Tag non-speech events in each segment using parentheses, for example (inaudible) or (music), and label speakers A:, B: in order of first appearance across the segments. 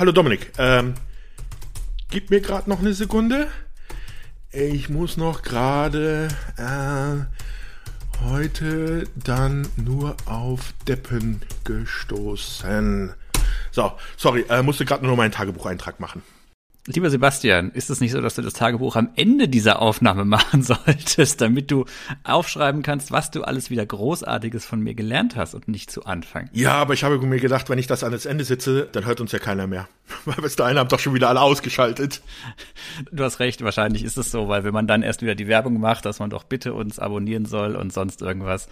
A: Hallo Dominik. Ähm, gib mir gerade noch eine Sekunde. Ich muss noch gerade äh, heute dann nur auf Deppen gestoßen. So, sorry, äh, musste gerade nur meinen Tagebucheintrag machen.
B: Lieber Sebastian, ist es nicht so, dass du das Tagebuch am Ende dieser Aufnahme (laughs) machen solltest, damit du aufschreiben kannst, was du alles wieder Großartiges von mir gelernt hast und nicht zu Anfang?
A: Ja, aber ich habe mir gedacht, wenn ich das an das Ende sitze, dann hört uns ja keiner mehr. (laughs) Weil bis dahin haben doch schon wieder alle ausgeschaltet.
B: Du hast recht, wahrscheinlich ist es so, weil wenn man dann erst wieder die Werbung macht, dass man doch bitte uns abonnieren soll und sonst irgendwas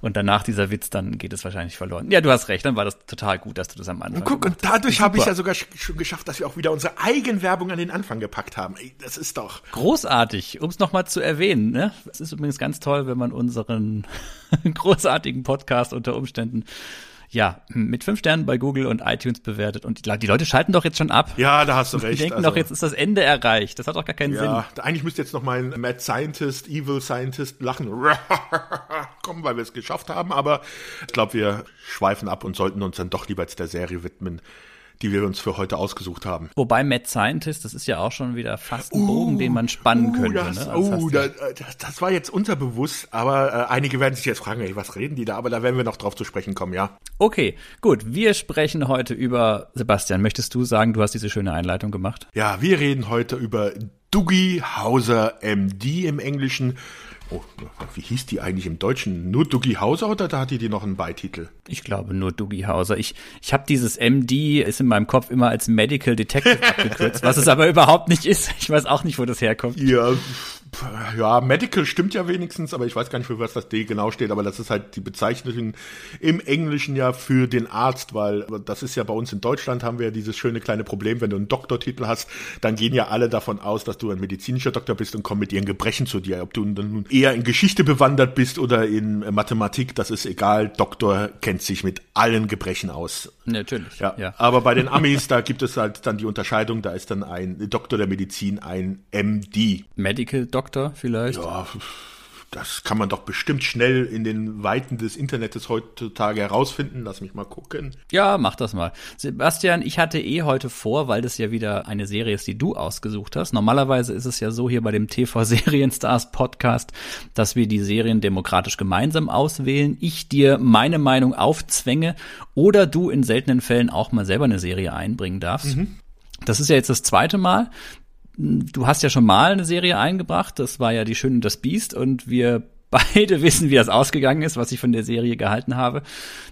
B: und danach dieser Witz, dann geht es wahrscheinlich verloren. Ja, du hast recht, dann war das total gut, dass du das am Anfang
A: Und guck, und dadurch habe ich ja sogar schon geschafft, dass wir auch wieder unsere Eigenwerbung an den Anfang gepackt haben. Ey, das ist doch
B: großartig, um es nochmal zu erwähnen. Ne? Es ist übrigens ganz toll, wenn man unseren (laughs) großartigen Podcast unter Umständen ja, mit fünf Sternen bei Google und iTunes bewertet. Und die Leute schalten doch jetzt schon ab.
A: Ja, da hast du recht.
B: Die denken also, doch, jetzt ist das Ende erreicht. Das hat doch gar keinen ja,
A: Sinn. Eigentlich müsste jetzt noch mein Mad Scientist, Evil Scientist lachen. (laughs) kommen, weil wir es geschafft haben. Aber ich glaube, wir schweifen ab und sollten uns dann doch lieber jetzt der Serie widmen die wir uns für heute ausgesucht haben.
B: Wobei Mad Scientist, das ist ja auch schon wieder fast ein Bogen, uh, den man spannen uh, könnte.
A: Das, ne? uh, das, das, war jetzt unterbewusst, aber äh, einige werden sich jetzt fragen, ey, was reden die da? Aber da werden wir noch drauf zu sprechen kommen, ja.
B: Okay, gut. Wir sprechen heute über, Sebastian, möchtest du sagen, du hast diese schöne Einleitung gemacht?
A: Ja, wir reden heute über Dougie Hauser MD im Englischen Oh, wie hieß die eigentlich im Deutschen? Nur Dougie Hauser oder da hatte die noch einen Beititel?
B: Ich glaube nur Dougie Hauser. Ich, ich habe dieses MD, ist in meinem Kopf immer als Medical Detective abgekürzt, was es aber (laughs) überhaupt nicht ist. Ich weiß auch nicht, wo das herkommt.
A: Ja, ja, Medical stimmt ja wenigstens, aber ich weiß gar nicht, für was das D genau steht, aber das ist halt die Bezeichnung im Englischen ja für den Arzt, weil das ist ja bei uns in Deutschland haben wir ja dieses schöne kleine Problem, wenn du einen Doktortitel hast, dann gehen ja alle davon aus, dass du ein medizinischer Doktor bist und kommen mit ihren Gebrechen zu dir. Ob du nun eher in Geschichte bewandert bist oder in Mathematik, das ist egal. Doktor kennt sich mit allen Gebrechen aus.
B: Natürlich.
A: Ja. ja. Aber bei den Amis, da gibt es halt dann die Unterscheidung, da ist dann ein Doktor der Medizin ein MD.
B: Medical Doktor vielleicht?
A: Ja, das kann man doch bestimmt schnell in den Weiten des Internets heutzutage herausfinden. Lass mich mal gucken.
B: Ja, mach das mal. Sebastian, ich hatte eh heute vor, weil das ja wieder eine Serie ist, die du ausgesucht hast. Normalerweise ist es ja so hier bei dem TV Serienstars Podcast, dass wir die Serien demokratisch gemeinsam auswählen. Ich dir meine Meinung aufzwänge oder du in seltenen Fällen auch mal selber eine Serie einbringen darfst. Mhm. Das ist ja jetzt das zweite Mal. Du hast ja schon mal eine Serie eingebracht, das war ja Die Schöne und das Biest und wir (laughs) beide wissen, wie das ausgegangen ist, was ich von der Serie gehalten habe.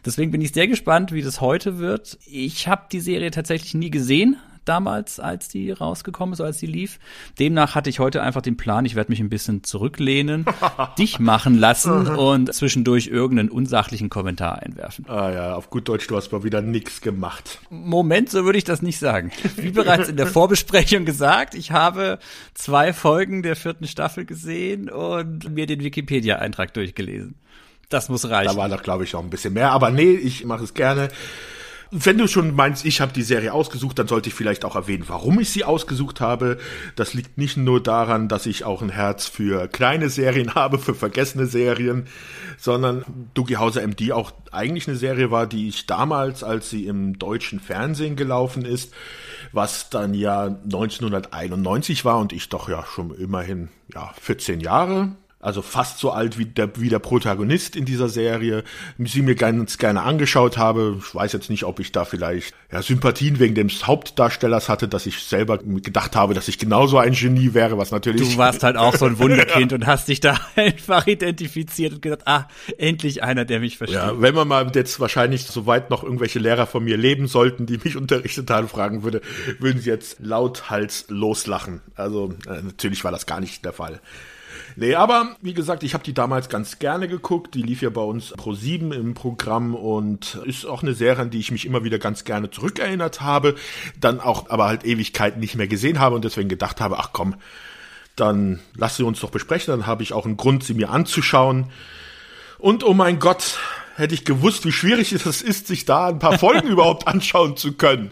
B: Deswegen bin ich sehr gespannt, wie das heute wird. Ich habe die Serie tatsächlich nie gesehen, damals, als die rausgekommen ist, als die lief. Demnach hatte ich heute einfach den Plan, ich werde mich ein bisschen zurücklehnen, (laughs) dich machen lassen und zwischendurch irgendeinen unsachlichen Kommentar einwerfen.
A: Ah ja, auf gut Deutsch, du hast mal wieder nix gemacht.
B: Moment, so würde ich das nicht sagen. Wie bereits in der Vorbesprechung gesagt, ich habe zwei Folgen der vierten Staffel gesehen und mir den Wikipedia-Eintrag durchgelesen. Das muss reichen.
A: Da war doch, glaube ich, auch ein bisschen mehr. Aber nee, ich mache es gerne wenn du schon meinst, ich habe die Serie ausgesucht, dann sollte ich vielleicht auch erwähnen, warum ich sie ausgesucht habe. Das liegt nicht nur daran, dass ich auch ein Herz für kleine Serien (laughs) habe, für vergessene Serien, sondern Dougie Hauser MD auch eigentlich eine Serie war, die ich damals, als sie im deutschen Fernsehen gelaufen ist, was dann ja 1991 war und ich doch ja schon immerhin ja 14 Jahre also fast so alt wie der, wie der Protagonist in dieser Serie, sie mir ganz gerne angeschaut habe. Ich weiß jetzt nicht, ob ich da vielleicht ja, Sympathien wegen des Hauptdarstellers hatte, dass ich selber gedacht habe, dass ich genauso ein Genie wäre, was natürlich.
B: Du warst halt auch so ein Wunderkind und hast dich da (laughs) einfach identifiziert und gesagt, ah, endlich einer, der mich versteht. Ja,
A: wenn man mal jetzt wahrscheinlich soweit noch irgendwelche Lehrer von mir leben sollten, die mich (laughs) unterrichtet haben, fragen würde, würden sie jetzt lauthals loslachen. Also äh, natürlich war das gar nicht der Fall. Nee, aber wie gesagt, ich habe die damals ganz gerne geguckt. Die lief ja bei uns pro 7 im Programm und ist auch eine Serie, an die ich mich immer wieder ganz gerne zurückerinnert habe. Dann auch aber halt Ewigkeiten nicht mehr gesehen habe und deswegen gedacht habe, ach komm, dann lass sie uns doch besprechen. Dann habe ich auch einen Grund, sie mir anzuschauen. Und oh mein Gott, hätte ich gewusst, wie schwierig (laughs) es ist, sich da ein paar Folgen (laughs) überhaupt anschauen zu können,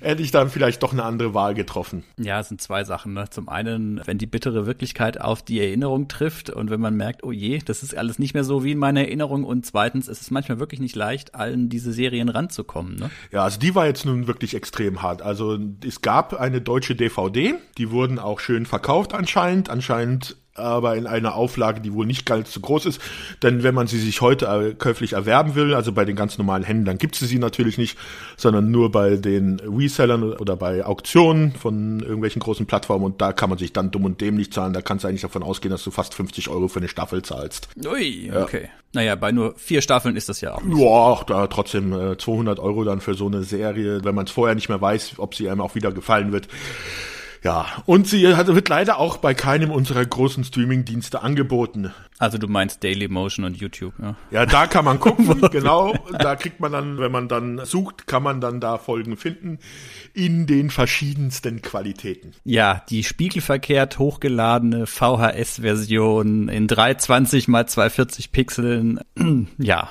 A: hätte ich dann vielleicht doch eine andere Wahl getroffen.
B: Ja, es sind zwei Sachen. Ne? Zum einen, wenn die bittere Wirklichkeit auf die Erinnerung trifft und wenn man merkt, oh je, das ist alles nicht mehr so wie in meiner Erinnerung. Und zweitens, es ist manchmal wirklich nicht leicht, allen diese Serien ranzukommen. Ne?
A: Ja, also die war jetzt nun wirklich extrem hart. Also es gab eine deutsche DVD, die wurden auch schön verkauft anscheinend. Anscheinend aber in einer Auflage, die wohl nicht ganz so groß ist. Denn wenn man sie sich heute käuflich erwerben will, also bei den ganz normalen Händlern gibt es sie natürlich nicht, sondern nur bei den Resellern oder bei Auktionen von irgendwelchen großen Plattformen und da kann man sich dann dumm und dämlich zahlen. Da kannst du eigentlich davon ausgehen, dass du fast 50 Euro für eine Staffel zahlst.
B: Ui, okay. Ja. Naja, bei nur vier Staffeln ist das ja auch.
A: Nicht. Ja, da trotzdem äh, 200 Euro dann für so eine Serie, wenn man es vorher nicht mehr weiß, ob sie einem auch wieder gefallen wird. Ja, und sie wird leider auch bei keinem unserer großen Streaming-Dienste angeboten.
B: Also du meinst Daily Motion und YouTube, ja?
A: Ja, da kann man gucken, (laughs) genau. Da kriegt man dann, wenn man dann sucht, kann man dann da Folgen finden in den verschiedensten Qualitäten.
B: Ja, die spiegelverkehrt hochgeladene VHS-Version in 320 mal 240 Pixeln. (clears throat) ja,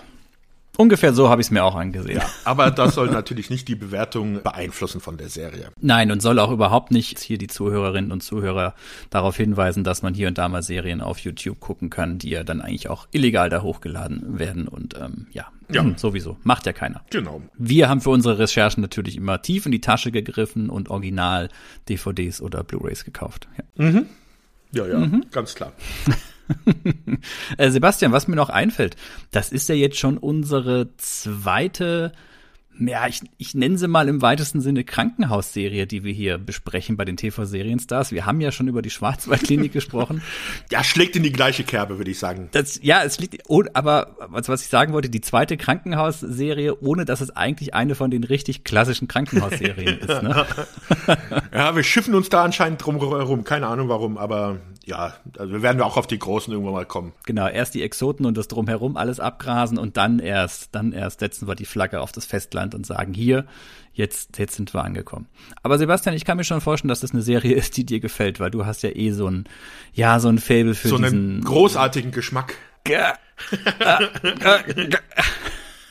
B: Ungefähr so habe ich es mir auch angesehen. Ja,
A: aber das soll natürlich nicht die Bewertung beeinflussen von der Serie.
B: Nein, und soll auch überhaupt nicht hier die Zuhörerinnen und Zuhörer darauf hinweisen, dass man hier und da mal Serien auf YouTube gucken kann, die ja dann eigentlich auch illegal da hochgeladen werden. Und ähm, ja, ja. Hm, sowieso. Macht ja keiner.
A: Genau.
B: Wir haben für unsere Recherchen natürlich immer tief in die Tasche gegriffen und original DVDs oder Blu-rays gekauft.
A: Ja, mhm. ja, ja mhm. ganz klar. (laughs) (laughs)
B: Äh, Sebastian, was mir noch einfällt, das ist ja jetzt schon unsere zweite ja, ich, ich nenne sie mal im weitesten Sinne Krankenhausserie, die wir hier besprechen bei den TV-Serienstars. Wir haben ja schon über die Schwarzwaldklinik (laughs) gesprochen.
A: Ja, schlägt in die gleiche Kerbe, würde ich sagen.
B: Das, ja, es liegt, oh, aber was, was ich sagen wollte, die zweite Krankenhausserie, ohne dass es eigentlich eine von den richtig klassischen Krankenhausserien ist. Ne? (laughs)
A: ja, wir schiffen uns da anscheinend drum herum. Keine Ahnung warum, aber ja, also wir werden auch auf die Großen irgendwann mal kommen.
B: Genau, erst die Exoten und das drumherum alles abgrasen und dann erst, dann erst setzen wir die Flagge auf das Festland und sagen, hier, jetzt, jetzt sind wir angekommen. Aber Sebastian, ich kann mir schon vorstellen, dass das eine Serie (laughs) ist, die dir gefällt, weil du hast ja eh so ein, ja, so ein Fable für so diesen. So einen
A: großartigen Geschmack. (laughs)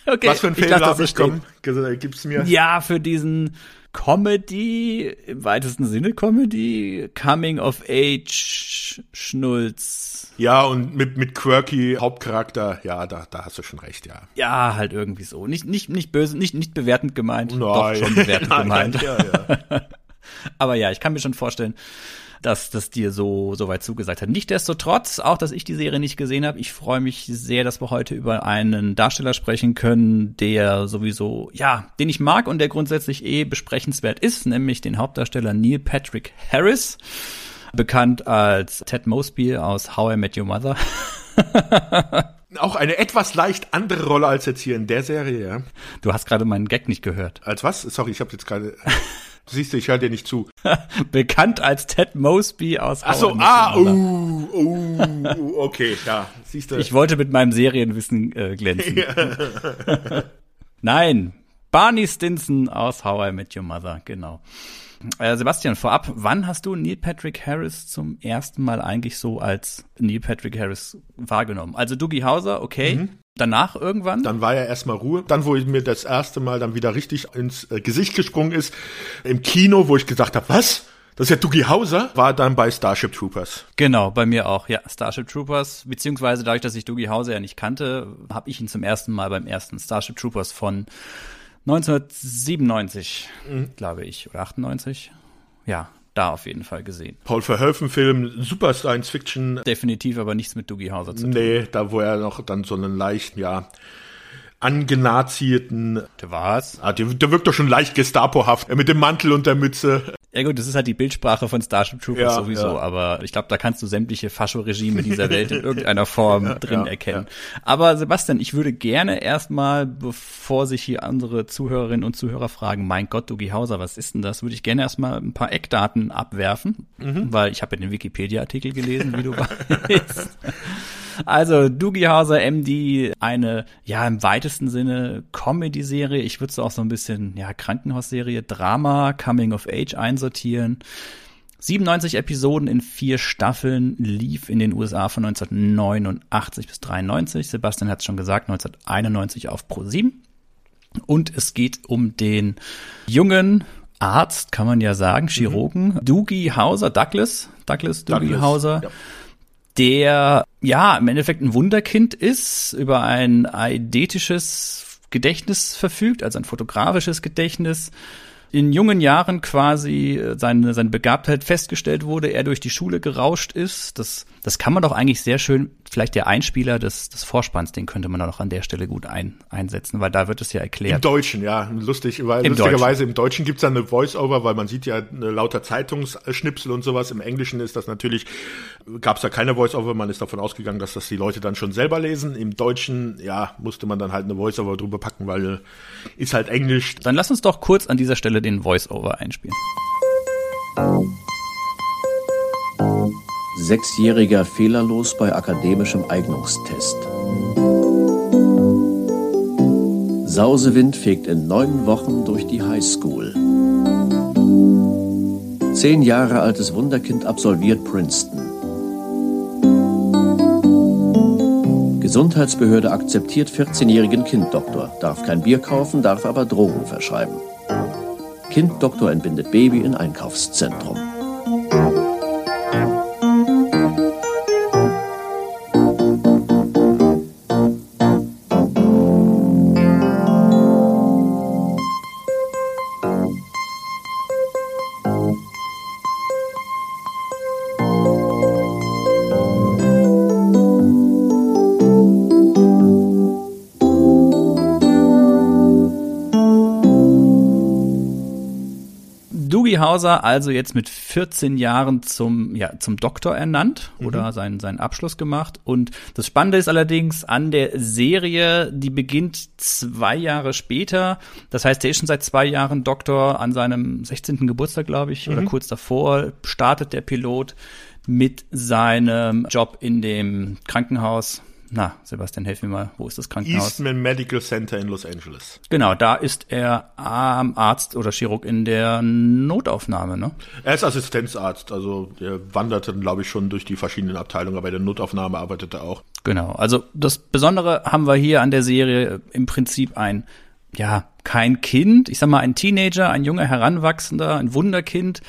B: okay,
A: Was für ein Fable habe ich bekommen? Gib's mir.
B: Ja, für diesen, Comedy, im weitesten Sinne Comedy, Coming of Age, Schnulz.
A: Ja, und mit, mit quirky Hauptcharakter, ja, da, da hast du schon recht, ja.
B: Ja, halt irgendwie so. Nicht, nicht, nicht böse, nicht, nicht bewertend gemeint, Nein. doch schon bewertend (laughs) Nein, gemeint. Ja, ja. (laughs) Aber ja, ich kann mir schon vorstellen, dass das dir so, so weit zugesagt hat. Nichtsdestotrotz, auch dass ich die Serie nicht gesehen habe, ich freue mich sehr, dass wir heute über einen Darsteller sprechen können, der sowieso, ja, den ich mag und der grundsätzlich eh besprechenswert ist, nämlich den Hauptdarsteller Neil Patrick Harris, bekannt als Ted Mosby aus How I Met Your Mother. (laughs)
A: Auch eine etwas leicht andere Rolle als jetzt hier in der Serie, ja.
B: Du hast gerade meinen Gag nicht gehört.
A: Als was? Sorry, ich habe jetzt gerade. (laughs) Siehst du, ich höre dir nicht zu. (laughs)
B: Bekannt als Ted Mosby aus
A: Ach so, ah, uh, uh, okay, ja, siehst du.
B: Ich wollte mit meinem Serienwissen äh, glänzen. (laughs) Nein, Barney Stinson aus How I Met Your Mother, genau. Äh, Sebastian, vorab, wann hast du Neil Patrick Harris zum ersten Mal eigentlich so als Neil Patrick Harris wahrgenommen? Also Dougie Hauser, okay. Mhm. Danach irgendwann?
A: Dann war ja erstmal Ruhe. Dann, wo ich mir das erste Mal dann wieder richtig ins äh, Gesicht gesprungen ist, im Kino, wo ich gesagt habe, was? Das ist ja Dougie Hauser, war dann bei Starship Troopers.
B: Genau, bei mir auch, ja. Starship Troopers, beziehungsweise dadurch, dass ich Dougie Hauser ja nicht kannte, habe ich ihn zum ersten Mal beim ersten Starship Troopers von 1997, mhm. glaube ich, oder 98. Ja, da auf jeden Fall gesehen.
A: Paul Verhoeven-Film, super Science-Fiction.
B: Definitiv aber nichts mit Dougie Hauser
A: zu tun. Nee, da wo er noch dann so einen leichten, ja, angenazierten.
B: Der war's?
A: Ah, der, der wirkt doch schon leicht Gestapohaft, mit dem Mantel und der Mütze.
B: Ja gut, das ist halt die Bildsprache von Starship Troopers ja, sowieso, ja. aber ich glaube, da kannst du sämtliche Fascho-Regime dieser Welt in (laughs) irgendeiner Form ja, drin erkennen. Aber Sebastian, ich würde gerne erstmal, bevor sich hier andere Zuhörerinnen und Zuhörer fragen, mein Gott, Dougie Hauser, was ist denn das, würde ich gerne erstmal ein paar Eckdaten abwerfen, mhm. weil ich habe ja den Wikipedia-Artikel gelesen, wie du (laughs) weißt. Also Doogie Hauser MD, eine ja im weitesten Sinne Comedy-Serie. Ich würde es auch so ein bisschen ja Krankenhausserie, Drama, Coming of Age einsortieren. 97 Episoden in vier Staffeln lief in den USA von 1989 bis 93. Sebastian hat es schon gesagt, 1991 auf Pro 7. Und es geht um den jungen Arzt, kann man ja sagen, Chirurgen, mhm. Doogie Hauser, Douglas, Douglas Doogie Douglas, Hauser, ja. Der ja im Endeffekt ein Wunderkind ist, über ein eidetisches Gedächtnis verfügt, also ein fotografisches Gedächtnis, in jungen Jahren quasi äh, seine, seine Begabtheit festgestellt wurde, er durch die Schule gerauscht ist. Das, das kann man doch eigentlich sehr schön, vielleicht der Einspieler des, des Vorspanns, den könnte man doch an der Stelle gut ein, einsetzen, weil da wird es ja erklärt.
A: Im Deutschen, ja, lustig, weil Im lustigerweise Deutschen. im Deutschen gibt's dann eine Voice-Over, weil man sieht ja lauter Zeitungsschnipsel und sowas. Im Englischen ist das natürlich, gab's da keine Voice-Over, man ist davon ausgegangen, dass das die Leute dann schon selber lesen. Im Deutschen, ja, musste man dann halt eine Voice-Over drüber packen, weil ist halt Englisch.
B: Dann lass uns doch kurz an dieser Stelle den Voice-Over einspielen.
C: Sechsjähriger fehlerlos bei akademischem Eignungstest. Sausewind fegt in neun Wochen durch die Highschool. Zehn Jahre altes Wunderkind absolviert Princeton. Gesundheitsbehörde akzeptiert 14-jährigen Kinddoktor, darf kein Bier kaufen, darf aber Drogen verschreiben. Kinddoktor entbindet Baby in Einkaufszentrum.
B: Hauser also jetzt mit 14 Jahren zum, ja, zum Doktor ernannt mhm. oder seinen, seinen Abschluss gemacht. Und das Spannende ist allerdings an der Serie, die beginnt zwei Jahre später. Das heißt, er ist schon seit zwei Jahren Doktor an seinem 16. Geburtstag, glaube ich, mhm. oder kurz davor startet der Pilot mit seinem Job in dem Krankenhaus na, Sebastian, helf mir mal, wo ist das Krankenhaus?
A: Eastman Medical Center in Los Angeles.
B: Genau, da ist er Arzt oder Chirurg in der Notaufnahme, ne?
A: Er ist Assistenzarzt, also er wanderte, glaube ich, schon durch die verschiedenen Abteilungen, aber in der Notaufnahme arbeitet er auch.
B: Genau, also das Besondere haben wir hier an der Serie im Prinzip ein, ja, kein Kind, ich sag mal ein Teenager, ein junger Heranwachsender, ein Wunderkind,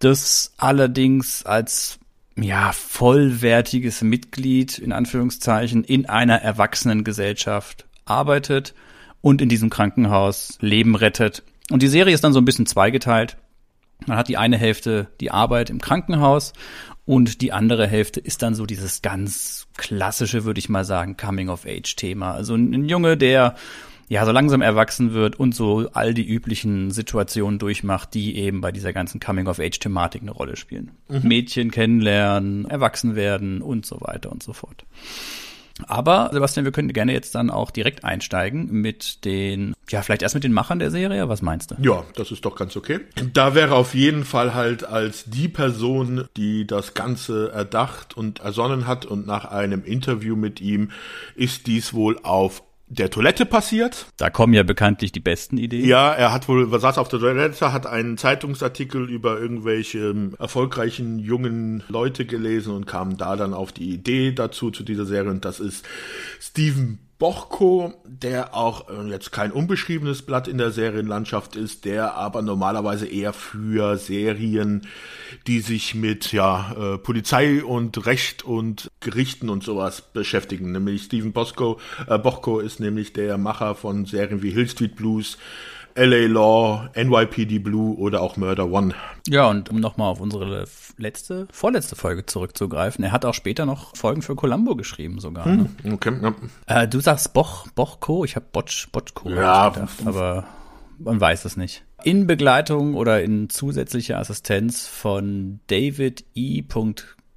B: das allerdings als ja, vollwertiges Mitglied in Anführungszeichen in einer erwachsenen Gesellschaft arbeitet und in diesem Krankenhaus Leben rettet. Und die Serie ist dann so ein bisschen zweigeteilt. Man hat die eine Hälfte die Arbeit im Krankenhaus und die andere Hälfte ist dann so dieses ganz klassische, würde ich mal sagen, Coming-of-Age-Thema. Also ein Junge, der ja, so langsam erwachsen wird und so all die üblichen Situationen durchmacht, die eben bei dieser ganzen Coming-of-Age-Thematik eine Rolle spielen. Mhm. Mädchen kennenlernen, erwachsen werden und so weiter und so fort. Aber Sebastian, wir können gerne jetzt dann auch direkt einsteigen mit den, ja, vielleicht erst mit den Machern der Serie. Was meinst du?
A: Ja, das ist doch ganz okay. Da wäre auf jeden Fall halt als die Person, die das Ganze erdacht und ersonnen hat und nach einem Interview mit ihm ist dies wohl auf der Toilette passiert.
B: Da kommen ja bekanntlich die besten Ideen.
A: Ja, er hat wohl, saß auf der Toilette, hat einen Zeitungsartikel über irgendwelche ähm, erfolgreichen jungen Leute gelesen und kam da dann auf die Idee dazu, zu dieser Serie. Und das ist Stephen Bochko, der auch äh, jetzt kein unbeschriebenes Blatt in der Serienlandschaft ist, der aber normalerweise eher für Serien, die sich mit ja äh, Polizei und Recht und Gerichten und sowas beschäftigen. Nämlich Stephen Bosco, äh, Bochko ist nämlich der Macher von Serien wie Hill Street Blues, LA Law, NYPD Blue oder auch Murder One.
B: Ja, und um nochmal auf unsere letzte, vorletzte Folge zurückzugreifen, er hat auch später noch Folgen für Columbo geschrieben sogar. Hm, ne? Okay, ja. Äh, du sagst Boch, Bochko, ich habe Botch, Botchko ja, gedacht, aber man weiß es nicht. In Begleitung oder in zusätzlicher Assistenz von David E.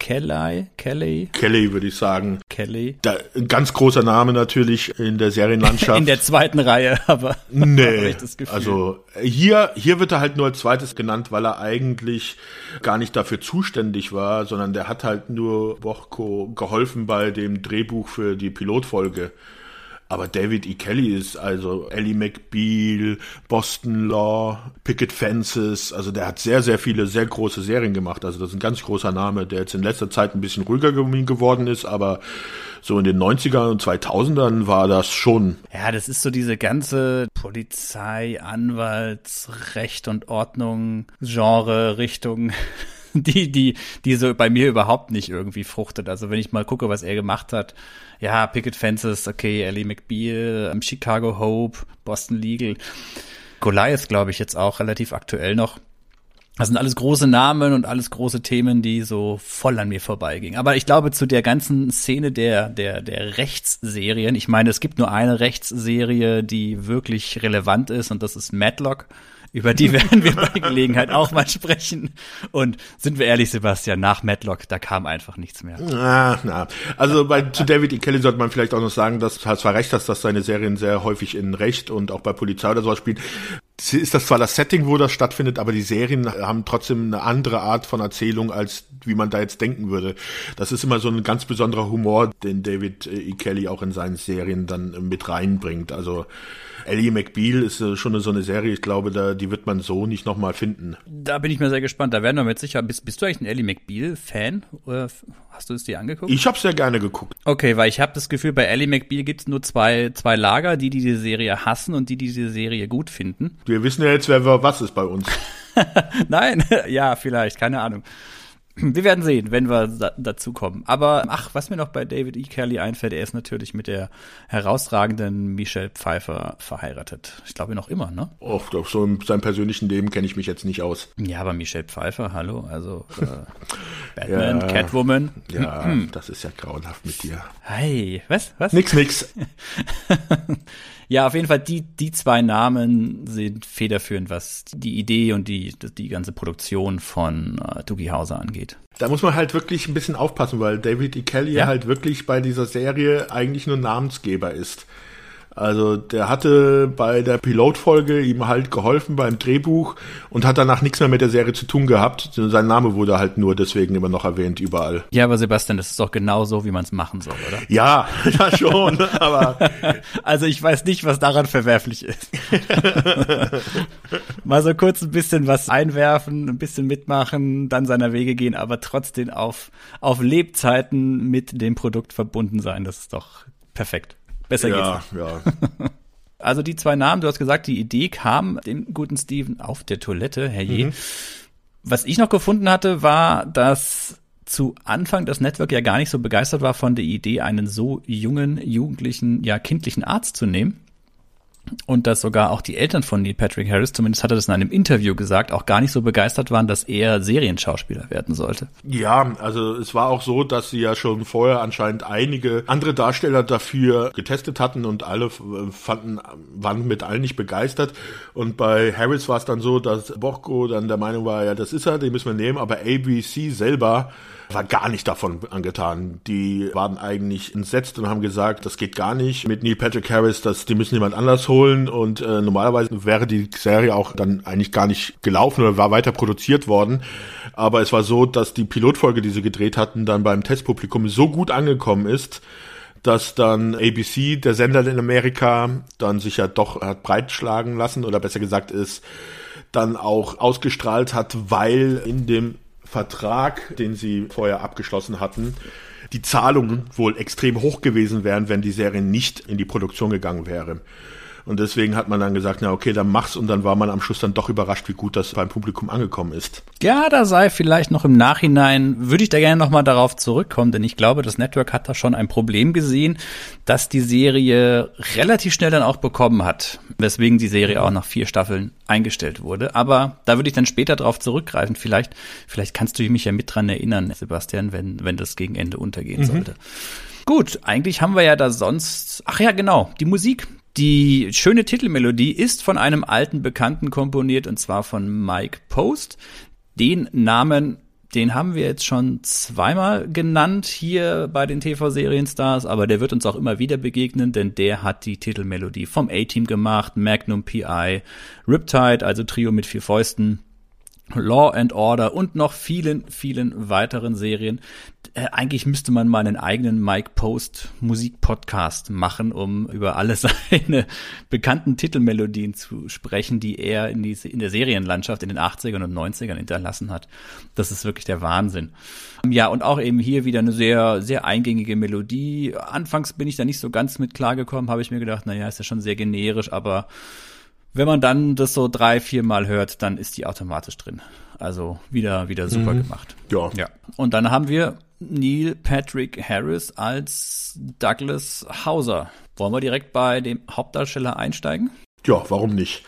B: Kelly, Kelly.
A: Kelly würde ich sagen.
B: Kelly.
A: Da, ein ganz großer Name natürlich in der Serienlandschaft. (laughs)
B: in der zweiten Reihe, aber.
A: Nee. (laughs) Also hier, hier wird er halt nur als zweites genannt, weil er eigentlich gar nicht dafür zuständig war, sondern der hat halt nur Bochko geholfen bei dem Drehbuch für die Pilotfolge Aber David E. Kelly ist also Ellie McBeal, Boston Law, Picket Fences, also der hat sehr, sehr viele sehr große Serien gemacht. Also das ist ein ganz großer Name, der jetzt in letzter Zeit ein bisschen ruhiger geworden ist, aber so in den 90ern und 2000ern war das schon.
B: Ja, das ist so diese ganze Polizei, Anwalts, Recht und Ordnung, Genre, Richtung (laughs) die, die, die so bei mir überhaupt nicht irgendwie fruchtet. Also wenn ich mal gucke, was er gemacht hat, ja, Picket Fences, okay, Ellie McBeal, um, Chicago Hope, Boston Legal, Goliath, glaube ich, jetzt auch relativ aktuell noch. Das sind alles große Namen und alles große Themen, die so voll an mir vorbeigingen. Aber ich glaube, zu der ganzen Szene der, der, der Rechtsserien, ich meine, es gibt nur eine Rechtsserie, die wirklich relevant ist und das ist Matlock. Über die (laughs) werden wir bei Gelegenheit auch mal sprechen. Und sind wir ehrlich, Sebastian, nach Matlock, da kam einfach nichts mehr.
A: Na, na. Also bei, zu David E. Kelly sollte man vielleicht auch noch sagen, dass zwar recht hast, dass seine Serien sehr häufig in Recht und auch bei Polizei oder sowas spielen. Ist das zwar das Setting, wo das stattfindet, aber die Serien haben trotzdem eine andere Art von Erzählung, als wie man da jetzt denken würde. Das ist immer so ein ganz besonderer Humor, den David E. Kelly auch in seinen Serien dann mit reinbringt. Also Ellie McBeal ist äh, schon so eine Serie, ich glaube, da, die wird man so nicht nochmal finden.
B: Da bin ich mir sehr gespannt. Da werden wir mit sicher. Bist, bist du eigentlich ein Ellie McBeal-Fan? Oder hast du es dir angeguckt?
A: Ich habe sehr gerne geguckt.
B: Okay, weil ich habe das Gefühl, bei Ellie McBeal gibt es nur zwei, zwei Lager, die, die die Serie hassen und die, die die Serie gut finden.
A: Wir wissen ja jetzt, wer was ist bei uns. (laughs)
B: Nein, (laughs) ja, vielleicht, keine Ahnung. Wir werden sehen, wenn wir da, dazu kommen. Aber ach, was mir noch bei David E. Kelly einfällt, er ist natürlich mit der herausragenden Michelle Pfeiffer verheiratet. Ich glaube noch immer, ne?
A: Oh, so in seinem persönlichen Leben kenne ich mich jetzt nicht aus.
B: Ja, aber Michelle Pfeiffer, hallo, also äh, (laughs) Batman, ja, Catwoman.
A: Ja, das ist ja grauenhaft mit dir.
B: Hey, was? Was?
A: Nix, nix. (laughs)
B: Ja, auf jeden Fall, die, die zwei Namen sind federführend, was die Idee und die, die ganze Produktion von äh, Doogie Hauser angeht.
A: Da muss man halt wirklich ein bisschen aufpassen, weil David E. Kelly ja. halt wirklich bei dieser Serie eigentlich nur Namensgeber ist. Also der hatte bei der Pilotfolge ihm halt geholfen beim Drehbuch und hat danach nichts mehr mit der Serie zu tun gehabt. Sein Name wurde halt nur deswegen immer noch erwähnt überall.
B: Ja, aber Sebastian, das ist doch genau so, wie man es machen soll, oder?
A: Ja, (laughs) ja schon, aber (laughs)
B: also ich weiß nicht, was daran verwerflich ist. (laughs) Mal so kurz ein bisschen was einwerfen, ein bisschen mitmachen, dann seiner Wege gehen, aber trotzdem auf auf Lebzeiten mit dem Produkt verbunden sein. Das ist doch perfekt. Besser ja, geht's. Ja. (laughs) Also die zwei Namen, du hast gesagt, die Idee kam dem guten Steven auf der Toilette, herrje. Mhm. Was ich noch gefunden hatte, war, dass zu Anfang das Network ja gar nicht so begeistert war von der Idee, einen so jungen, jugendlichen, ja kindlichen Arzt zu nehmen und dass sogar auch die Eltern von Neil Patrick Harris, zumindest hat er das in einem Interview gesagt, auch gar nicht so begeistert waren, dass er Serienschauspieler werden sollte.
A: Ja, also es war auch so, dass sie ja schon vorher anscheinend einige andere Darsteller dafür getestet hatten und alle fanden, waren mit allen nicht begeistert. Und bei Harris war es dann so, dass Borko dann der Meinung war, ja, das ist er, den müssen wir nehmen, aber ABC selber war gar nicht davon angetan. Die waren eigentlich entsetzt und haben gesagt, das geht gar nicht mit Neil Patrick Harris, das, die müssen jemand anders holen und äh, normalerweise wäre die Serie auch dann eigentlich gar nicht gelaufen oder war weiter produziert worden. Aber es war so, dass die Pilotfolge, die sie gedreht hatten, dann beim Testpublikum so gut angekommen ist, dass dann ABC, der Sender in Amerika, dann sich ja doch hat breitschlagen lassen oder besser gesagt ist, dann auch ausgestrahlt hat, weil in dem Vertrag, den sie vorher abgeschlossen hatten, die Zahlungen wohl extrem hoch gewesen wären, wenn die Serie nicht in die Produktion gegangen wäre. Und deswegen hat man dann gesagt, na okay, dann mach's und dann war man am Schluss dann doch überrascht, wie gut das beim Publikum angekommen ist.
B: Ja, da sei vielleicht noch im Nachhinein, würde ich da gerne nochmal darauf zurückkommen, denn ich glaube, das Network hat da schon ein Problem gesehen, dass die Serie relativ schnell dann auch bekommen hat, weswegen die Serie auch nach vier Staffeln eingestellt wurde. Aber da würde ich dann später drauf zurückgreifen. Vielleicht, vielleicht kannst du mich ja mit dran erinnern, Sebastian, wenn, wenn das gegen Ende untergehen mhm. sollte. Gut, eigentlich haben wir ja da sonst, ach ja, genau, die Musik, die schöne Titelmelodie ist von einem alten Bekannten komponiert und zwar von Mike Post. Den Namen, den haben wir jetzt schon zweimal genannt hier bei den TV-Serienstars, aber der wird uns auch immer wieder begegnen, denn der hat die Titelmelodie vom A-Team gemacht, Magnum PI, Riptide, also Trio mit vier Fäusten, Law and Order und noch vielen, vielen weiteren Serien. Äh, eigentlich müsste man mal einen eigenen Mike Post Musikpodcast machen, um über alle (laughs) seine bekannten Titelmelodien zu sprechen, die er in, die, in der Serienlandschaft in den 80ern und 90ern hinterlassen hat. Das ist wirklich der Wahnsinn. Ja, und auch eben hier wieder eine sehr, sehr eingängige Melodie. Anfangs bin ich da nicht so ganz mit klargekommen, habe ich mir gedacht, naja, ist ja schon sehr generisch, aber wenn man dann das so drei, vier Mal hört, dann ist die automatisch drin. Also wieder, wieder super mhm. gemacht.
A: Ja.
B: ja. Und dann haben wir Neil Patrick Harris als Douglas Hauser. Wollen wir direkt bei dem Hauptdarsteller einsteigen?
A: Ja, warum nicht?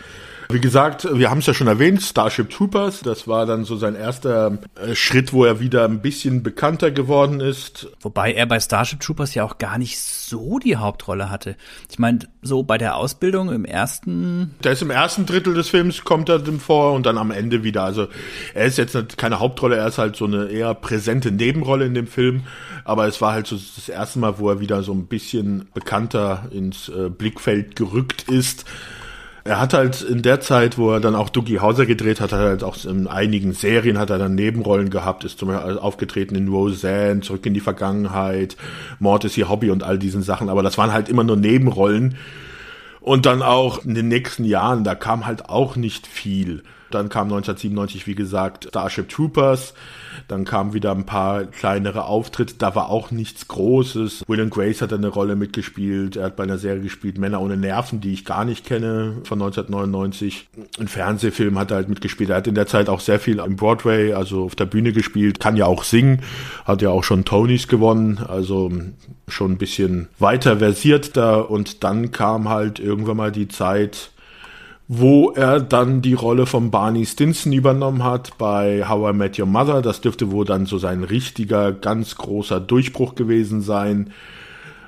A: Wie gesagt, wir haben es ja schon erwähnt, Starship Troopers, das war dann so sein erster äh, Schritt, wo er wieder ein bisschen bekannter geworden ist.
B: Wobei er bei Starship Troopers ja auch gar nicht so die Hauptrolle hatte. Ich meine, so bei der Ausbildung im ersten...
A: Der ist im ersten Drittel des Films, kommt er dem vor und dann am Ende wieder. Also er ist jetzt keine Hauptrolle, er ist halt so eine eher präsente Nebenrolle in dem Film. Aber es war halt so das erste Mal, wo er wieder so ein bisschen bekannter ins äh, Blickfeld gerückt ist. Er hat halt in der Zeit, wo er dann auch Dougie Hauser gedreht hat, hat er halt auch in einigen Serien hat er dann Nebenrollen gehabt, ist zum Beispiel aufgetreten in Roseanne, Zurück in die Vergangenheit, Mord ist ihr Hobby und all diesen Sachen, aber das waren halt immer nur Nebenrollen. Und dann auch in den nächsten Jahren, da kam halt auch nicht viel. Dann kam 1997, wie gesagt, Starship Troopers. Dann kamen wieder ein paar kleinere Auftritte. Da war auch nichts Großes. William Grace hat eine Rolle mitgespielt. Er hat bei einer Serie gespielt, Männer ohne Nerven, die ich gar nicht kenne, von 1999. Ein Fernsehfilm hat er halt mitgespielt. Er hat in der Zeit auch sehr viel am Broadway, also auf der Bühne gespielt. Kann ja auch singen. Hat ja auch schon Tonys gewonnen. Also schon ein bisschen weiter versiert da. Und dann kam halt irgendwann mal die Zeit, wo er dann die Rolle von Barney Stinson übernommen hat bei How I Met Your Mother. Das dürfte wohl dann so sein richtiger, ganz großer Durchbruch gewesen sein.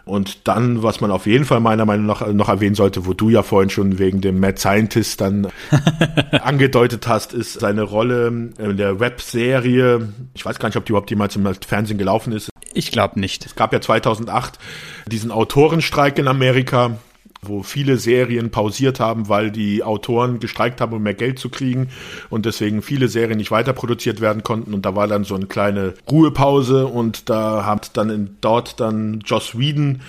A: Und dann, was man auf jeden Fall meiner Meinung nach noch erwähnen sollte, wo du ja vorhin schon wegen dem Mad Scientist dann (laughs) angedeutet hast, ist seine Rolle in der Webserie. Ich weiß gar nicht, ob die überhaupt jemals im Fernsehen gelaufen ist.
B: Ich glaube nicht.
A: Es gab ja 2008 diesen Autorenstreik in Amerika wo viele Serien pausiert haben, weil die Autoren gestreikt haben, um mehr Geld zu kriegen und deswegen viele Serien nicht weiter produziert werden konnten und da war dann so eine kleine Ruhepause und da hat dann in, dort dann Joss Whedon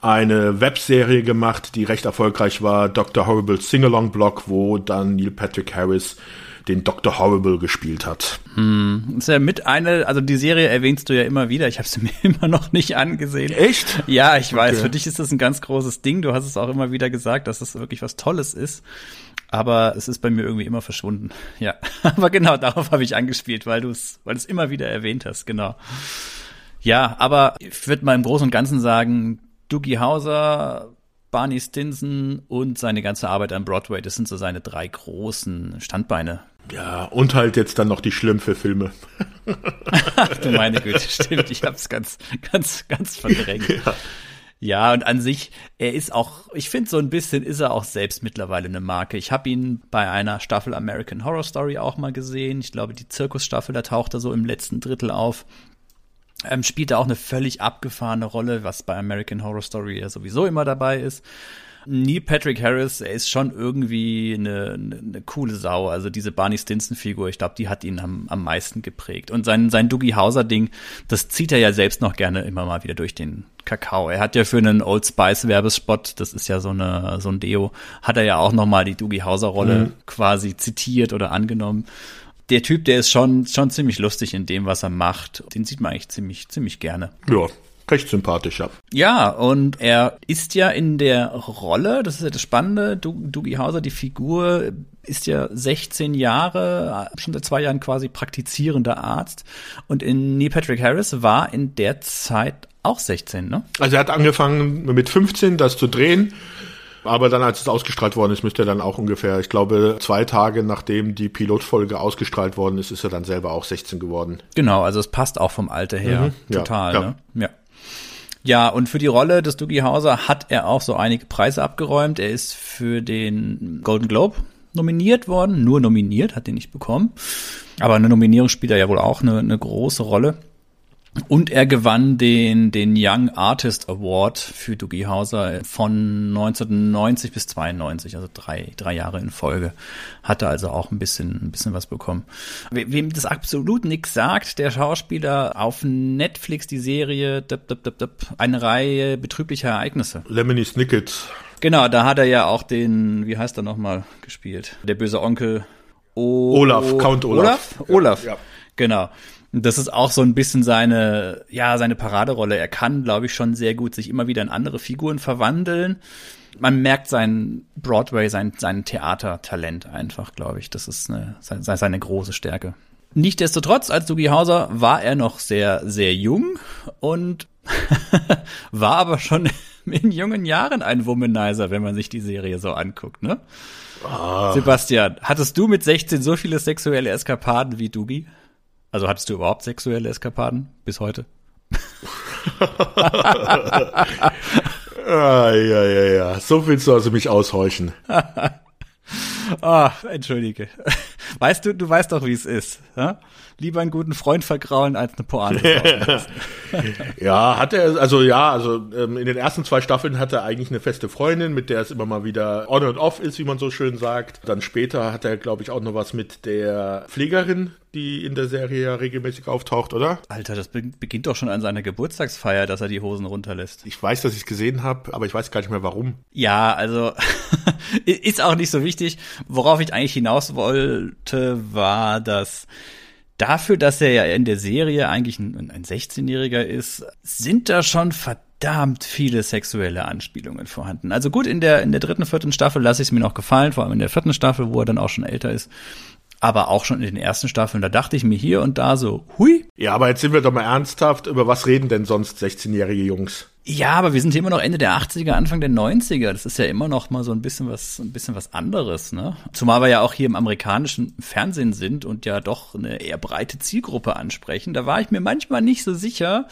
A: eine Webserie gemacht, die recht erfolgreich war, Dr. Horrible Singalong Blog, wo dann Neil Patrick Harris den Dr. Horrible gespielt hat.
B: Hm. Ist ja mit eine, also die Serie erwähnst du ja immer wieder. Ich habe sie (laughs) mir immer noch nicht angesehen.
A: Echt?
B: Ja, ich weiß. Okay. Für dich ist das ein ganz großes Ding. Du hast es auch immer wieder gesagt, dass es das wirklich was Tolles ist. Aber es ist bei mir irgendwie immer verschwunden. (laughs) Ja, (laughs) aber genau darauf habe ich angespielt, weil du es, weil du es immer wieder erwähnt hast. Genau. Ja, aber ich würde mal im Großen und Ganzen sagen, Dougie Hauser Barney Stinson und seine ganze Arbeit am Broadway, das sind so seine drei großen Standbeine.
A: Ja, und halt jetzt dann noch die Schlümpfe-Filme.
B: Ach du meine Güte, (laughs) stimmt, ich hab's ganz, ganz, ganz verdrängt. Ja. Ja, und an sich, er ist auch, ich finde so ein bisschen ist er auch selbst mittlerweile eine Marke. Ich habe ihn bei einer Staffel American Horror Story auch mal gesehen. Ich glaube, die Zirkusstaffel, da taucht er so im letzten Drittel auf. Ähm, spielt er auch eine völlig abgefahrene Rolle, was bei American Horror Story ja sowieso immer dabei ist. Neil Patrick Harris, er ist schon irgendwie eine, eine, eine coole Sau. Also diese Barney Stinson-Figur, ich glaube, die hat ihn am, am meisten geprägt. Und sein, sein Dougie Hauser-Ding, das zieht er ja selbst noch gerne immer mal wieder durch den Kakao. Er hat ja für einen Old Spice Werbespot, das ist ja so eine so ein Deo, hat er ja auch noch mal die Dougie Hauser Rolle mhm. quasi zitiert oder angenommen der Typ, der ist schon, schon ziemlich lustig in dem, was er macht. Den sieht man eigentlich ziemlich, ziemlich gerne.
A: Ja, recht sympathisch, ja.
B: Ja, und er ist ja in der Rolle, das ist ja das Spannende, Dougie Hauser, die Figur, ist ja 16 Jahre, schon seit zwei Jahren quasi praktizierender Arzt. Und in Neil Patrick Harris war in der Zeit auch 16, ne?
A: Also er hat angefangen mit 15 das zu drehen aber dann, als es ausgestrahlt worden ist, müsste er dann auch ungefähr, ich glaube, zwei Tage nachdem die Pilotfolge ausgestrahlt worden ist, ist er dann selber auch 16 geworden.
B: Genau, also es passt auch vom Alter her mhm, total. Ja, ne? ja. Ja, und für die Rolle des Dougie Hauser hat er auch so einige Preise abgeräumt. Er ist für den Golden Globe nominiert worden, nur nominiert, hat den nicht bekommen. Aber eine Nominierung spielt er ja wohl auch eine, eine große Rolle. Und er gewann den, den Young Artist Award für Dougie Hauser von 1990 bis 92, also drei, drei Jahre in Folge. Hatte also auch ein bisschen, ein bisschen was bekommen. Wem das absolut nichts sagt, der Schauspieler auf Netflix die Serie dip, dip, dip, eine Reihe betrüblicher Ereignisse.
A: Lemony Snicket.
B: Genau, da hat er ja auch den, wie heißt er nochmal, gespielt? Der böse Onkel o
A: Olaf, Count Olaf.
B: Olaf? Olaf. Ja. Genau. Das ist auch so ein bisschen seine, ja, seine Paraderolle. Er kann, glaube ich, schon sehr gut sich immer wieder in andere Figuren verwandeln. Man merkt sein Broadway, sein, sein Theatertalent einfach, glaube ich. Das ist eine, seine große Stärke. Nichtsdestotrotz, als Dougie Hauser war er noch sehr, sehr jung und (laughs) war aber schon (laughs) in jungen Jahren ein Womanizer, wenn man sich die Serie so anguckt, ne? Ah. Sebastian, hattest du mit 16 so viele sexuelle Eskapaden wie Dougie? Also hattest du überhaupt sexuelle Eskapaden bis heute?
A: ah, ja, ja, ja. So willst du also mich aushorchen.
B: Ah, oh, entschuldige. Weißt du, du weißt doch, wie es ist. Lieber einen guten Freund vergraulen als eine Pointe. (laughs)
A: ja, hat er, also ja, also ähm, in den ersten zwei Staffeln hat er eigentlich eine feste Freundin, mit der es immer mal wieder on und off ist, wie man so schön sagt. Dann später hat er, glaube ich, auch noch was mit der Pflegerin, die in der Serie ja regelmäßig auftaucht, oder?
B: Alter, das beginnt doch schon an seiner Geburtstagsfeier, dass er die Hosen runterlässt.
A: Ich weiß, dass ich es gesehen habe, aber ich weiß gar nicht mehr warum.
B: Ja, also (laughs) ist auch nicht so wichtig. Worauf ich eigentlich hinaus wollte, war, dass dafür, dass er ja in der Serie eigentlich ein, ein 16-Jähriger ist, sind da schon verdammt viele sexuelle Anspielungen vorhanden. Also gut, in der, in der dritten, vierten Staffel lasse ich es mir noch gefallen, vor allem in der vierten Staffel, wo er dann auch schon älter ist. Aber auch schon in den ersten Staffeln, da dachte ich mir hier und da so, hui.
A: Ja, aber jetzt sind wir doch mal ernsthaft, über was reden denn sonst 16-jährige Jungs?
B: Ja, aber wir sind hier immer noch Ende der 80er, Anfang der 90er. Das ist ja immer noch mal so ein bisschen was, ein bisschen was anderes, ne? Zumal wir ja auch hier im amerikanischen Fernsehen sind und ja doch eine eher breite Zielgruppe ansprechen. Da war ich mir manchmal nicht so sicher,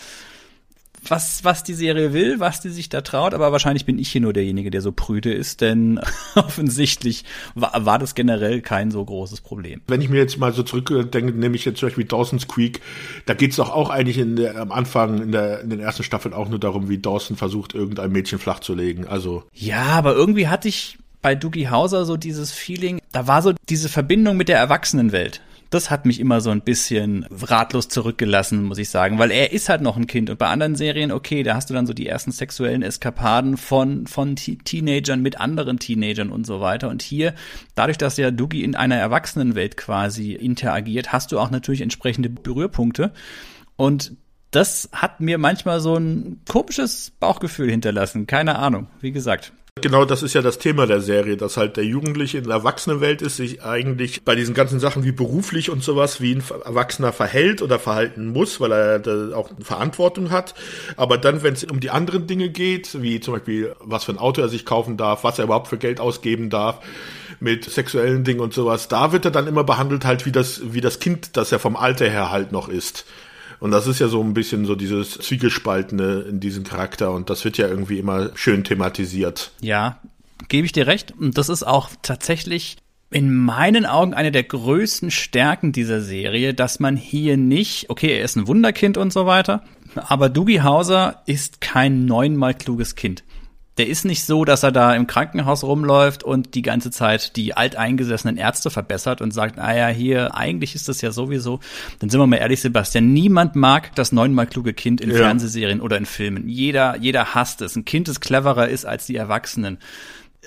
B: was, was die Serie will, was die sich da traut, aber wahrscheinlich bin ich hier nur derjenige, der so prüde ist, denn (laughs) offensichtlich war, war das generell kein so großes Problem.
A: Wenn ich mir jetzt mal so zurückdenke, nehme ich jetzt zum Beispiel Dawson's Creek, da geht es doch auch eigentlich in der, am Anfang in, der, in den ersten Staffeln auch nur darum, wie Dawson versucht, irgendein Mädchen flach zu legen. Also.
B: Ja, aber irgendwie hatte ich bei Doogie Hauser so dieses Feeling, da war so diese Verbindung mit der Erwachsenenwelt das hat mich immer so ein bisschen ratlos zurückgelassen, muss ich sagen, weil er ist halt noch ein Kind und bei anderen Serien, okay, da hast du dann so die ersten sexuellen Eskapaden von, von Teenagern mit anderen Teenagern und so weiter. Und hier, dadurch, dass ja Dougie in einer Erwachsenenwelt quasi interagiert, hast du auch natürlich entsprechende Berührpunkte. Und das hat mir manchmal so ein komisches Bauchgefühl hinterlassen. Keine Ahnung. Wie gesagt,
A: Genau, das ist ja das Thema der Serie, dass halt der Jugendliche in der Erwachsenenwelt ist, sich eigentlich bei diesen ganzen Sachen wie beruflich und sowas wie ein Erwachsener verhält oder verhalten muss, weil er da auch Verantwortung hat. Aber dann, wenn es um die anderen Dinge geht, wie zum Beispiel, was für ein Auto er sich kaufen darf, was er überhaupt für Geld ausgeben darf, mit sexuellen Dingen und sowas, da wird er dann immer behandelt halt wie das, wie das Kind, das er vom Alter her halt noch ist. Und das ist ja so ein bisschen so dieses Zwiegespaltene in diesem Charakter und das wird ja irgendwie immer schön thematisiert.
B: Ja, gebe ich dir recht. Und das ist auch tatsächlich in meinen Augen eine der größten Stärken dieser Serie, dass man hier nicht, okay, er ist ein Wunderkind und so weiter, aber Dougie Hauser ist kein neunmal kluges Kind der ist nicht so, dass er da im Krankenhaus rumläuft und die ganze Zeit die alteingesessenen Ärzte verbessert und sagt, ah ja, hier, eigentlich ist das ja sowieso. Dann sind wir mal ehrlich, Sebastian, niemand mag das neunmal kluge Kind in ja. Fernsehserien oder in Filmen. Jeder, jeder hasst es. Ein Kind, das cleverer ist als die Erwachsenen.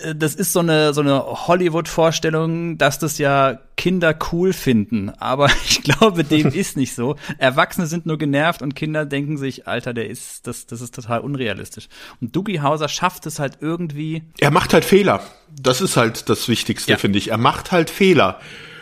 B: Äh, das ist so eine, so eine Hollywood-Vorstellung, dass das ja Kinder cool finden. Aber (laughs) ich glaube, dem (laughs) ist nicht so. Erwachsene sind nur genervt und Kinder denken sich, Alter, der ist, das, das ist total unrealistisch. Und Dougie Hauser schafft es halt irgendwie.
A: Er macht halt Fehler. Das ist halt das Wichtigste, ja. finde ich. Er macht halt Fehler.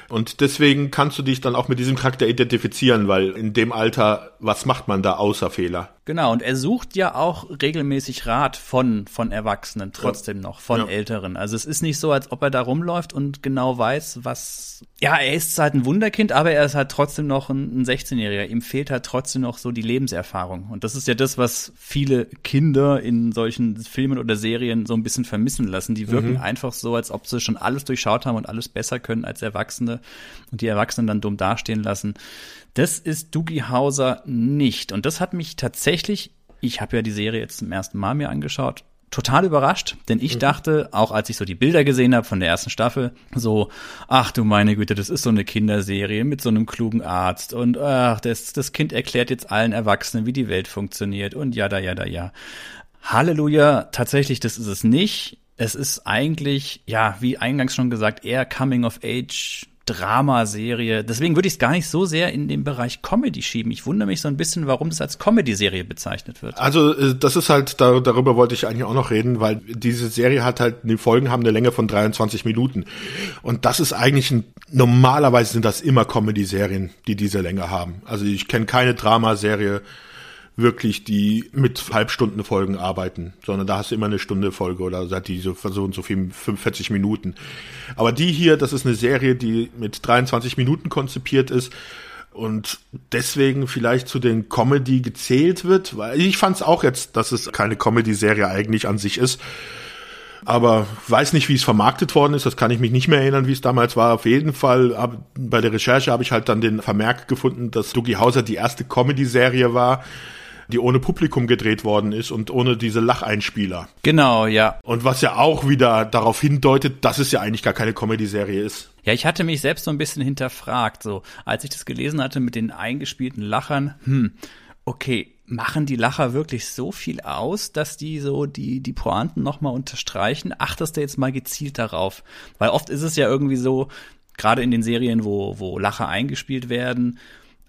A: Und deswegen kannst du dich dann auch mit diesem Charakter identifizieren, weil in dem Alter, was macht man da außer Fehler?
B: Genau, und er sucht ja auch regelmäßig Rat von, von Erwachsenen trotzdem ja. noch, von ja. Älteren. Also es ist nicht so, als ob er da rumläuft und genau weiß, was. Ja, er ist halt ein Wunderkind, aber er ist halt trotzdem noch ein, ein 16-Jähriger. Ihm fehlt halt trotzdem noch so die Lebenserfahrung. Und das ist ja das, was viele Kinder in solchen Filmen oder Serien so ein bisschen vermissen lassen. Die wirken mhm. einfach so, als ob sie schon alles durchschaut haben und alles besser können als Erwachsene und die Erwachsenen dann dumm dastehen lassen. Das ist Doogie Hauser nicht. Und das hat mich tatsächlich, ich habe ja die Serie jetzt zum ersten Mal mir angeschaut, total überrascht, denn ich mhm. dachte, auch als ich so die Bilder gesehen habe von der ersten Staffel, so, ach du meine Güte, das ist so eine Kinderserie mit so einem klugen Arzt und ach, das, das Kind erklärt jetzt allen Erwachsenen, wie die Welt funktioniert und ja, da, ja, da, ja. Halleluja, tatsächlich, das ist es nicht. Es ist eigentlich, ja, wie eingangs schon gesagt, eher Coming of Age Dramaserie. Deswegen würde ich es gar nicht so sehr in den Bereich Comedy schieben. Ich wundere mich so ein bisschen, warum es als Comedy-Serie bezeichnet wird.
A: Also äh, das ist halt, darüber wollte ich eigentlich auch noch reden, weil diese Serie hat halt, die Folgen haben eine Länge von 23 Minuten. Und das ist eigentlich ein, normalerweise sind das immer Comedy-Serien, die diese Länge haben. Also ich kenne keine Dramaserie, wirklich die mit Halbstundenfolgen arbeiten, sondern da hast du immer eine Stunde Folge oder seit die so, und so viel 45 Minuten. Aber die hier, das ist eine Serie, die mit 23 Minuten konzipiert ist und deswegen vielleicht zu den Comedy gezählt wird, weil ich fand es auch jetzt, dass es keine Comedy-Serie eigentlich an sich ist. Aber weiß nicht, wie es vermarktet worden ist. Das kann ich mich nicht mehr erinnern, wie es damals war. Auf jeden Fall ab, bei der Recherche habe ich halt dann den Vermerk gefunden, dass Dougie Hauser die erste Comedy-Serie war, die ohne Publikum gedreht worden ist und ohne diese Lacheinspieler.
B: Genau, ja.
A: Und was ja auch wieder darauf hindeutet, dass es ja eigentlich gar keine Comedy-Serie ist.
B: Ja, ich hatte mich selbst so ein bisschen hinterfragt, so als ich das gelesen hatte mit den eingespielten Lachern. Hm, okay, machen die Lacher wirklich so viel aus, dass die so die die Pointen nochmal unterstreichen? Achtest du jetzt mal gezielt darauf? Weil oft ist es ja irgendwie so, gerade in den Serien, wo wo Lacher eingespielt werden,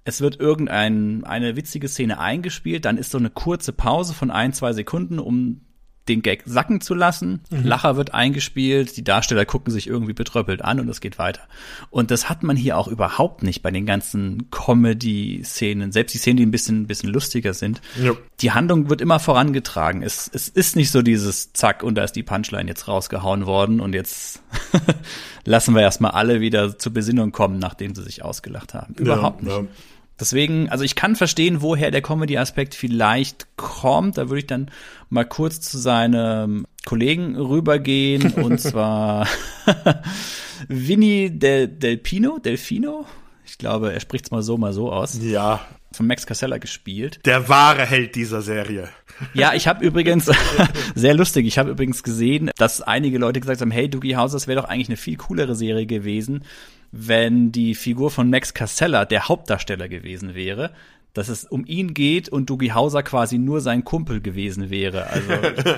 B: es wird irgendeine eine witzige Szene eingespielt, dann ist so eine kurze Pause von ein, zwei Sekunden, um den Gag sacken zu lassen. Mhm. Lacher wird eingespielt, die Darsteller gucken sich irgendwie betröppelt an und es geht weiter. Und das hat man hier auch überhaupt nicht bei den ganzen Comedy-Szenen, selbst die Szenen, die ein bisschen, ein bisschen lustiger sind. Ja. Die Handlung wird immer vorangetragen. Es, es ist nicht so dieses Zack und da ist die Punchline jetzt rausgehauen worden und jetzt (laughs) lassen wir erstmal alle wieder zur Besinnung kommen, nachdem sie sich ausgelacht haben. Überhaupt ja, nicht. Ja. Deswegen, also ich kann verstehen, woher der Comedy-Aspekt vielleicht kommt. Da würde ich dann mal kurz zu seinem Kollegen rübergehen (laughs) und zwar (laughs) Vinny Del Delpino, Delfino. Ich glaube, er spricht es mal so, mal so aus.
A: Ja.
B: Von Max Casella gespielt.
A: Der wahre Held dieser Serie.
B: Ja, ich habe übrigens, (laughs) sehr lustig, ich habe übrigens gesehen, dass einige Leute gesagt haben, hey, Doogie House, das wäre doch eigentlich eine viel coolere Serie gewesen, wenn die Figur von Max Casella der Hauptdarsteller gewesen wäre dass es um ihn geht und Dougie Hauser quasi nur sein Kumpel gewesen wäre. Also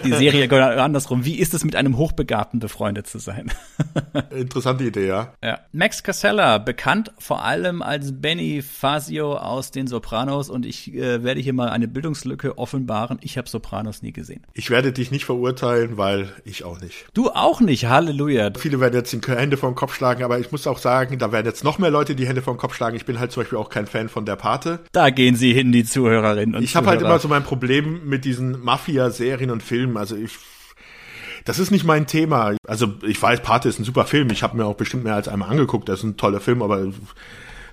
B: die Serie andersrum. Wie ist es, mit einem Hochbegabten befreundet zu sein? (laughs)
A: Interessante Idee, ja.
B: ja. Max Casella, bekannt vor allem als Benny Fazio aus den Sopranos und ich äh, werde hier mal eine Bildungslücke offenbaren. Ich habe Sopranos nie gesehen.
A: Ich werde dich nicht verurteilen, weil ich auch nicht.
B: Du auch nicht, Halleluja.
A: Viele werden jetzt die Hände vom Kopf schlagen, aber ich muss auch sagen, da werden jetzt noch mehr Leute die Hände vom Kopf schlagen. Ich bin halt zum Beispiel auch kein Fan von der Pate.
B: Da gehen sie hin, die Zuhörerinnen
A: und Ich habe halt immer so mein Problem mit diesen Mafia-Serien und Filmen. Also ich das ist nicht mein Thema. Also ich weiß, Pate ist ein super Film. Ich habe mir auch bestimmt mehr als einmal angeguckt. Das ist ein toller Film, aber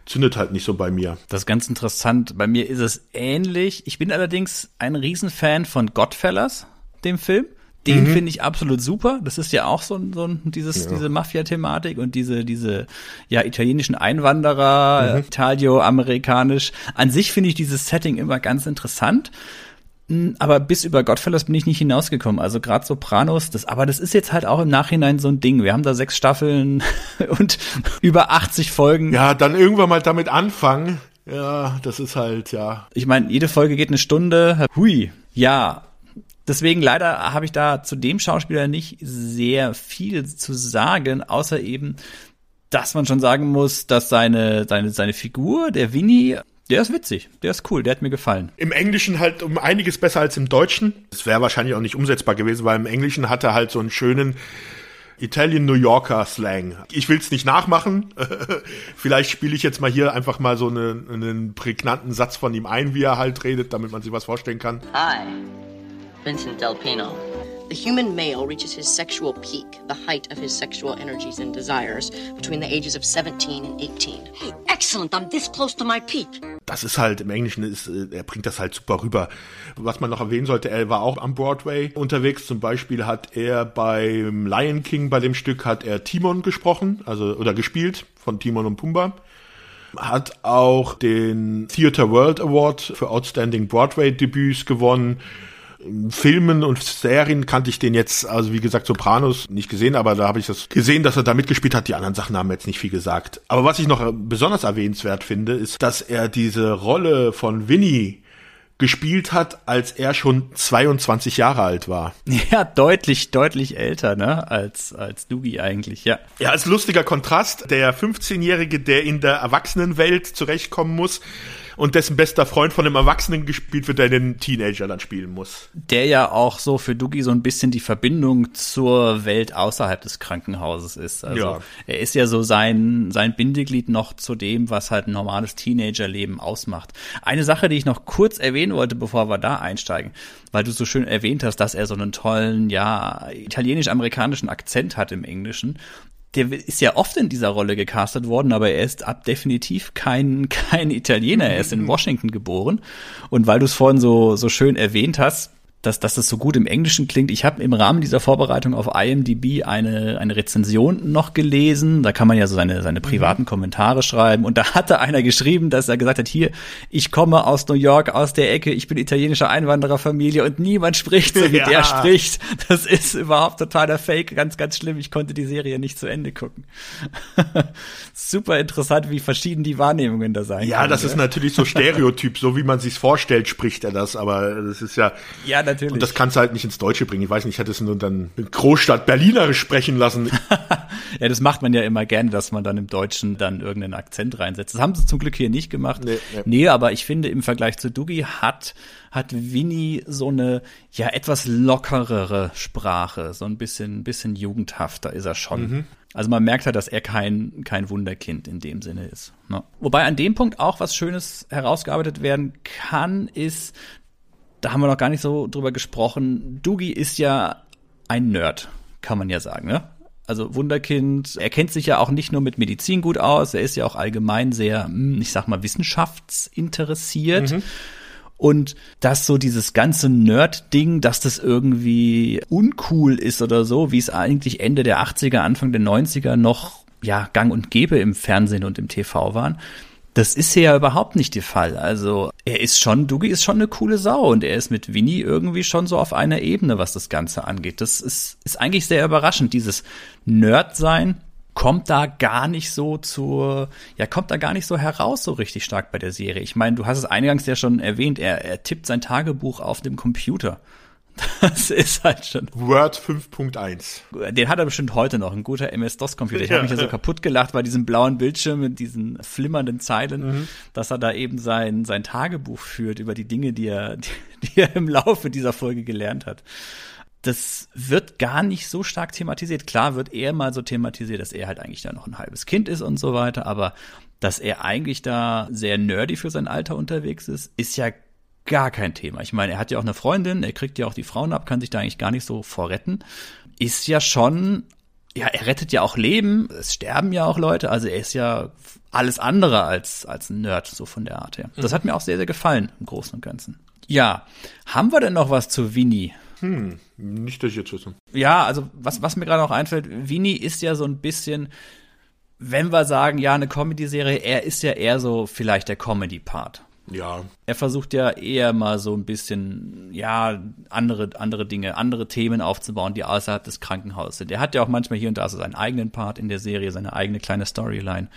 A: zündet halt nicht so bei mir.
B: Das ist ganz interessant. Bei mir ist es ähnlich. Ich bin allerdings ein Riesenfan von Godfellas, dem Film. Den mhm. finde ich absolut super. Das ist ja auch so, so dieses, ja. diese Mafia-Thematik und diese, diese, ja, italienischen Einwanderer, mhm. Italio-amerikanisch. An sich finde ich dieses Setting immer ganz interessant. Hm, aber bis über Godfellas bin ich nicht hinausgekommen. Also gerade Sopranos, das, aber das ist jetzt halt auch im Nachhinein so ein Ding. Wir haben da sechs Staffeln (laughs) und über 80 Folgen.
A: Ja, dann irgendwann mal damit anfangen. Ja, das ist halt, ja.
B: Ich meine, jede Folge geht eine Stunde. Hui. Ja, Deswegen leider habe ich da zu dem Schauspieler nicht sehr viel zu sagen, außer eben, dass man schon sagen muss, dass seine, seine, seine Figur, der Winnie, der ist witzig, der ist cool, der hat mir gefallen.
A: Im Englischen halt um einiges besser als im Deutschen. Das wäre wahrscheinlich auch nicht umsetzbar gewesen, weil im Englischen hat er halt so einen schönen, Italian New Yorker Slang. Ich will's nicht nachmachen. (laughs) Vielleicht spiele ich jetzt mal hier einfach mal so einen, einen prägnanten Satz von ihm ein, wie er halt redet, damit man sich was vorstellen kann.
D: Hi, Vincent Del Pino.
E: The human male reaches his sexual peak, the height of his sexual energies and desires, between the ages of 17 and 18.
D: Excellent, I'm this close to my peak.
A: Das ist halt im Englischen ist, äh, er bringt das halt super rüber. Was man noch erwähnen sollte, er war auch am Broadway unterwegs. Zum Beispiel hat er beim Lion King bei dem Stück hat er Timon gesprochen, also oder gespielt von Timon und Pumba hat auch den Theatre World Award für Outstanding Broadway Debüts gewonnen. Filmen und Serien kannte ich den jetzt, also wie gesagt, Sopranos nicht gesehen, aber da habe ich das gesehen, dass er da mitgespielt hat. Die anderen Sachen haben jetzt nicht viel gesagt. Aber was ich noch besonders erwähnenswert finde, ist, dass er diese Rolle von Winnie gespielt hat, als er schon 22 Jahre alt war. (laughs)
B: Ja, deutlich, deutlich älter, ne, als, als Doogie eigentlich, ja.
A: Ja, als lustiger Kontrast, der 15-Jährige, der in der Erwachsenenwelt zurechtkommen muss, und dessen bester Freund von einem Erwachsenen gespielt wird, der den Teenager dann spielen muss.
B: Der ja auch so für Dougie so ein bisschen die Verbindung zur Welt außerhalb des Krankenhauses ist. Also ja. er ist ja so sein, sein Bindeglied noch zu dem, was halt ein normales Teenagerleben ausmacht. Eine Sache, die ich noch kurz erwähnen wollte, bevor wir da einsteigen, weil du so schön erwähnt hast, dass er so einen tollen, ja, italienisch-amerikanischen Akzent hat im Englischen der ist ja oft in dieser Rolle gecastet worden, aber er ist ab definitiv kein, (laughs) kein Italiener. Er ist in Washington geboren. Und weil du es vorhin so, so schön erwähnt hast, dass, dass das so gut im Englischen klingt. Ich habe im Rahmen dieser Vorbereitung auf IMDb eine, eine Rezension noch gelesen. Da kann man ja so seine, seine privaten mhm. Kommentare schreiben. Und da hatte einer geschrieben, dass er gesagt hat, hier, ich komme aus New York, aus der Ecke, ich bin italienischer Einwandererfamilie und niemand spricht so, wie (laughs) ja. der spricht. Das ist überhaupt totaler Fake, ganz, ganz schlimm. Ich konnte die Serie nicht zu Ende gucken. (laughs) Super interessant, wie verschieden die Wahrnehmungen da sein
A: Ja, können, das ja? ist natürlich so Stereotyp, so wie man sich's vorstellt, spricht er das. Aber das ist ja,
B: ja natürlich.
A: Und das kannst du halt nicht ins Deutsche bringen. Ich weiß nicht, ich hätte es nur dann in Großstadt Berlinerisch sprechen lassen. (laughs)
B: ja, das macht man ja immer gerne, dass man dann im Deutschen dann irgendeinen Akzent reinsetzt. Das haben sie zum Glück hier nicht gemacht. Nee, nee. nee aber ich finde, im Vergleich zu Dugi hat, hat Winnie so eine, ja, etwas lockerere Sprache. So ein bisschen, bisschen jugendhafter ist er schon. Mhm. Also man merkt halt, dass er kein, kein Wunderkind in dem Sinne ist. Ne? Wobei an dem Punkt auch was Schönes herausgearbeitet werden kann, ist, da haben wir noch gar nicht so drüber gesprochen. Doogie ist ja ein Nerd, kann man ja sagen, ne? Also Wunderkind, er kennt sich ja auch nicht nur mit Medizin gut aus, er ist ja auch allgemein sehr, hm, ich sag mal, wissenschaftsinteressiert. Mhm. Und dass so dieses ganze Nerd-Ding, dass das irgendwie uncool ist oder so, wie es eigentlich Ende der 80er, Anfang der 90er noch ja gang und gäbe im Fernsehen und im TV waren, das ist hier ja überhaupt nicht der Fall. Also er ist schon, Dougie ist schon eine coole Sau und er ist mit Winnie irgendwie schon so auf einer Ebene, was das Ganze angeht. Das ist, ist eigentlich sehr überraschend. Dieses Nerd-Sein kommt da gar nicht so zur, ja, kommt da gar nicht so heraus so richtig stark bei der Serie. Ich meine, du hast es eingangs ja schon erwähnt, er, er tippt sein Tagebuch auf dem Computer. Das ist halt schon.
A: Word 5.1.
B: Den hat er bestimmt heute noch, ein guter MS-DOS-Computer. Ich habe mich ja so kaputt gelacht bei diesem blauen Bildschirm mit diesen flimmernden Zeilen, mhm. dass er da eben sein, sein Tagebuch führt über die Dinge, die er, (laughs) die, die er im Laufe dieser Folge gelernt hat. Das wird gar nicht so stark thematisiert. Klar wird er mal so thematisiert, dass er halt eigentlich da noch ein halbes Kind ist und so weiter, aber dass er eigentlich da sehr nerdy für sein Alter unterwegs ist, ist ja gar kein Thema. Ich meine, er hat ja auch eine Freundin, er kriegt ja auch die Frauen ab, kann sich da eigentlich gar nicht so vorretten. Ist ja schon, ja, er rettet ja auch Leben, es sterben ja auch Leute, also er ist ja alles andere als, als ein Nerd, so von der Art her. Das hat mir auch sehr, sehr gefallen, im Großen und Ganzen. Ja, haben wir denn noch was zu Winnie?
A: Hm, nicht, dass ich jetzt wissen.
B: Ja, also was, was mir gerade noch einfällt, Winnie ist ja so ein bisschen, wenn wir sagen, ja, eine Comedy-Serie, er ist ja eher so vielleicht der Comedy-Part.
A: Ja.
B: Er versucht ja eher mal so ein bisschen, ja, andere, andere Dinge, andere Themen aufzubauen, die außerhalb des Krankenhauses sind. Er hat ja auch manchmal hier und da so seinen eigenen Part in der Serie, seine eigene kleine Storyline.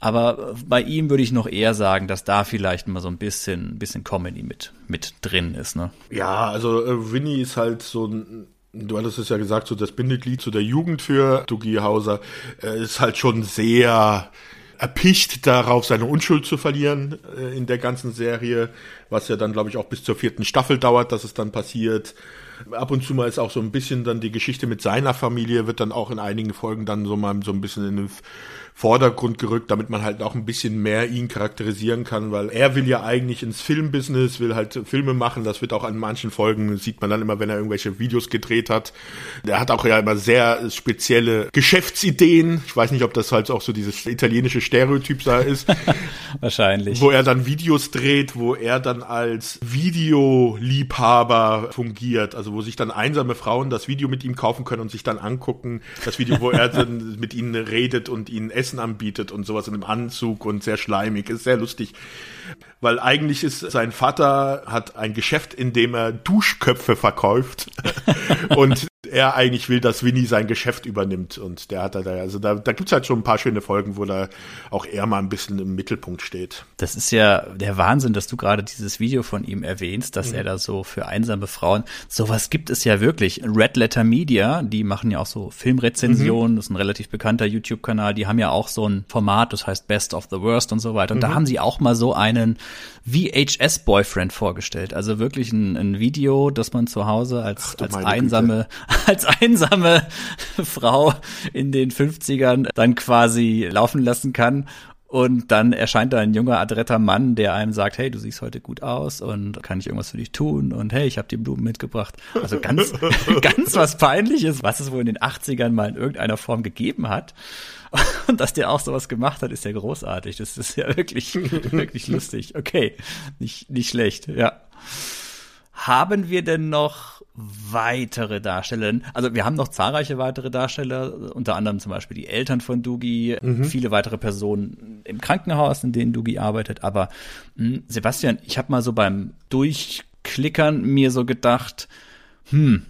B: Aber bei ihm würde ich noch eher sagen, dass da vielleicht mal so ein bisschen, bisschen Comedy mit, mit drin ist, ne?
A: Ja, also äh, Winnie ist halt so ein, du hattest es ja gesagt, so das Bindeglied zu der Jugend für Dougie Hauser, äh, ist halt schon sehr, erpicht darauf, seine Unschuld zu verlieren äh, in der ganzen Serie, was ja dann, glaube ich, auch bis zur vierten Staffel dauert, dass es dann passiert. Ab und zu mal ist auch so ein bisschen dann die Geschichte mit seiner Familie, wird dann auch in einigen Folgen dann so mal so ein bisschen in den Vordergrund gerückt, damit man halt auch ein bisschen mehr ihn charakterisieren kann, weil er will ja eigentlich ins Filmbusiness, will halt Filme machen. Das wird auch an manchen Folgen, sieht man dann immer, wenn er irgendwelche Videos gedreht hat. Er hat auch ja immer sehr spezielle Geschäftsideen. Ich weiß nicht, ob das halt auch so dieses italienische Stereotyp da ist. (laughs)
B: Wahrscheinlich.
A: Wo er dann Videos dreht, wo er dann als Videoliebhaber fungiert. Also wo sich dann einsame Frauen das Video mit ihm kaufen können und sich dann angucken. Das Video, wo er dann mit ihnen redet und ihnen essen Essen anbietet und sowas in einem Anzug und sehr schleimig, ist sehr lustig. Weil eigentlich ist sein Vater hat ein Geschäft, in dem er Duschköpfe verkauft (laughs) und er eigentlich will, dass Winnie sein Geschäft übernimmt und der hat da, also da, da gibt's halt schon ein paar schöne Folgen, wo da auch er mal ein bisschen im Mittelpunkt steht.
B: Das ist ja der Wahnsinn, dass du gerade dieses Video von ihm erwähnst, dass mhm. er da so für einsame Frauen, sowas gibt es ja wirklich. Red Letter Media, die machen ja auch so Filmrezensionen, mhm. das ist ein relativ bekannter YouTube-Kanal, die haben ja auch so ein Format, das heißt Best of the Worst und so weiter und mhm. da haben sie auch mal so einen VHS-Boyfriend vorgestellt. Also wirklich ein, ein, Video, das man zu Hause als, Ach, als einsame, Güte. Als einsame Frau in den 50ern dann quasi laufen lassen kann. Und dann erscheint da ein junger, adretter Mann, der einem sagt, hey, du siehst heute gut aus und kann ich irgendwas für dich tun? Und hey, ich habe dir Blumen mitgebracht. Also ganz, (laughs) ganz was Peinliches, was es wohl in den 80ern mal in irgendeiner Form gegeben hat. Und dass der auch sowas gemacht hat, ist ja großartig. Das ist ja wirklich, wirklich lustig. Okay, nicht, nicht schlecht, ja. Haben wir denn noch weitere Darsteller? Also wir haben noch zahlreiche weitere Darsteller, unter anderem zum Beispiel die Eltern von Dugi, mhm. viele weitere Personen im Krankenhaus, in denen Dugi arbeitet. Aber mh, hm, Sebastian, ich habe mal so beim Durchklickern mir so gedacht, hm,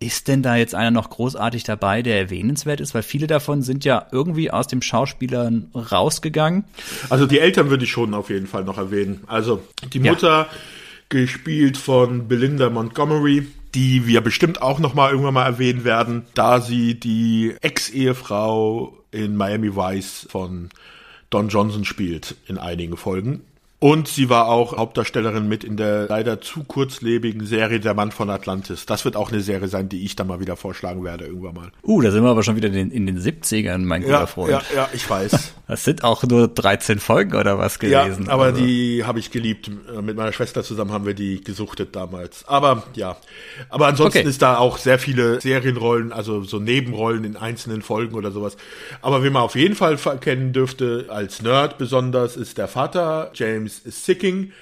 B: ist denn da jetzt einer noch großartig dabei, der erwähnenswert ist? Weil viele davon sind ja irgendwie aus dem Schauspielern rausgegangen.
A: Also die Eltern würde ich schon auf jeden Fall noch erwähnen. Also die Mutter, ja. gespielt von Belinda Montgomery, die wir bestimmt auch noch mal irgendwann mal erwähnen werden, da sie die Ex-Ehefrau in Miami Vice von Don Johnson spielt in einigen Folgen. Und sie war auch Hauptdarstellerin mit in der leider zu kurzlebigen Serie Der Mann von Atlantis. Das wird auch eine Serie sein, die ich dann mal wieder vorschlagen werde irgendwann mal.
B: Uh, da sind wir aber schon wieder in den, in den 70ern, mein
A: ja,
B: guter Freund.
A: Ja, ja, ich weiß. (laughs)
B: Das sind auch nur 13 Folgen oder was gewesen.
A: Ja, aber also. die habe ich geliebt. Mit meiner Schwester zusammen haben wir die gesuchtet damals. Aber ja, aber ansonsten okay. ist da auch sehr viele Serienrollen, also so Nebenrollen in einzelnen Folgen oder sowas. Aber wie man auf jeden Fall kennen dürfte, als Nerd besonders, ist der Vater, James Sicking,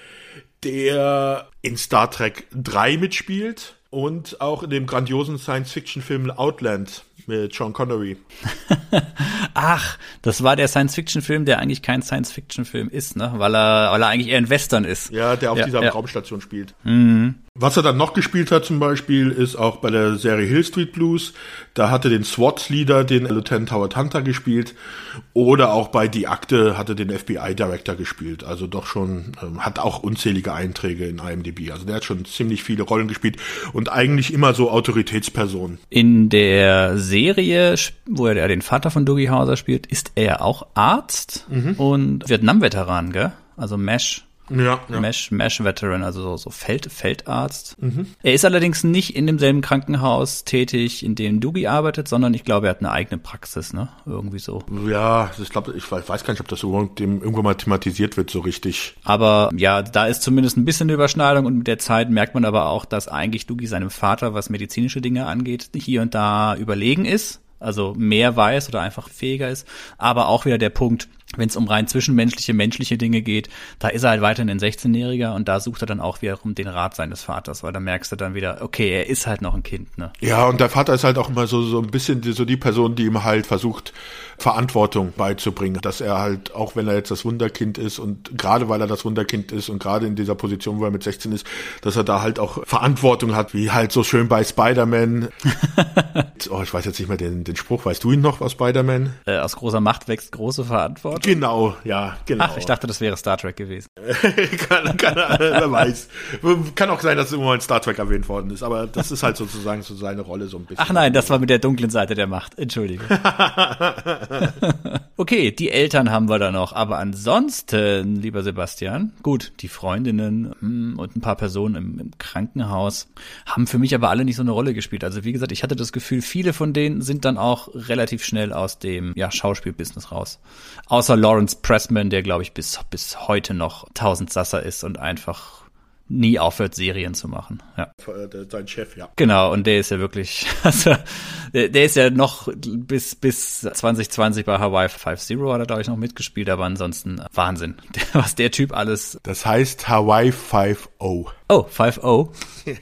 A: der in Star Trek 3 mitspielt und auch in dem grandiosen Science-Fiction-Film Outland mit Sean Connery. (laughs)
B: Ach, das war der Science-Fiction-Film, der eigentlich kein Science-Fiction-Film ist, ne? Weil er, weil er eigentlich eher ein Western ist.
A: Ja, der auf ja, dieser ja. Raumstation spielt. Mhm. Was er dann noch gespielt hat zum Beispiel, ist auch bei der Serie Hill Street Blues. Da hatte den SWAT-Leader, den Lieutenant Howard Hunter gespielt. Oder auch bei Die Akte hatte den FBI-Director gespielt. Also doch schon, ähm, hat auch unzählige Einträge in IMDb. Also der hat schon ziemlich viele Rollen gespielt und eigentlich immer so Autoritätspersonen.
B: In der Serie, wo er den Vater von Dougie Hauser spielt, ist er auch Arzt mhm. und Vietnam-Veteran, gell? Also Mesh. Ja, ja. Mesh, Mesh Veteran, also so, so Feld, Feldarzt. Mhm. Er ist allerdings nicht in demselben Krankenhaus tätig, in dem Dugi arbeitet, sondern ich glaube, er hat eine eigene Praxis, ne? Irgendwie so.
A: Ja, ich glaube, ich weiß gar nicht, ob das irgendwann mal thematisiert wird, so richtig.
B: Aber ja, da ist zumindest ein bisschen eine Überschneidung und mit der Zeit merkt man aber auch, dass eigentlich Dugi seinem Vater, was medizinische Dinge angeht, hier und da überlegen ist also mehr weiß oder einfach fähiger ist. Aber auch wieder der Punkt, wenn es um rein zwischenmenschliche, menschliche Dinge geht, da ist er halt weiterhin ein 16-Jähriger und da sucht er dann auch wiederum den Rat seines Vaters, weil da merkst du dann wieder, okay, er ist halt noch ein Kind, ne?
A: Ja, und der Vater ist halt auch immer so, so ein bisschen die, so die Person, die ihm halt versucht, Verantwortung beizubringen, dass er halt, auch wenn er jetzt das Wunderkind ist und gerade weil er das Wunderkind ist und gerade in dieser Position, wo er mit 16 ist, dass er da halt auch Verantwortung hat, wie halt so schön bei Spider-Man. (laughs) oh, ich weiß jetzt nicht mehr den, den Spruch, weißt du ihn noch aus Spider-Man?
B: Äh, aus großer Macht wächst große Verantwortung.
A: Genau, ja, genau.
B: Ach, ich dachte, das wäre Star Trek gewesen. (laughs)
A: kann, kann, wer weiß. Kann auch sein, dass immer in Star Trek erwähnt worden ist, aber das ist halt sozusagen so seine Rolle so ein bisschen.
B: Ach nein, das war mit der dunklen Seite der Macht. Entschuldige. (laughs) (laughs) okay, die Eltern haben wir da noch, aber ansonsten, lieber Sebastian, gut, die Freundinnen hm, und ein paar Personen im, im Krankenhaus haben für mich aber alle nicht so eine Rolle gespielt. Also wie gesagt, ich hatte das Gefühl, viele von denen sind dann auch relativ schnell aus dem ja, Schauspielbusiness raus. Außer Lawrence Pressman, der glaube ich bis bis heute noch Tausendsasser ist und einfach nie aufhört, Serien zu machen. Ja.
A: Sein Chef, ja.
B: Genau, und der ist ja wirklich, (laughs) also, der, der ist ja noch bis, bis 2020 bei Hawaii 5-0 hat er, glaube ich, noch mitgespielt, aber ansonsten Wahnsinn, (laughs) was der Typ alles.
A: Das heißt Hawaii 5-0.
B: Oh, 5-0?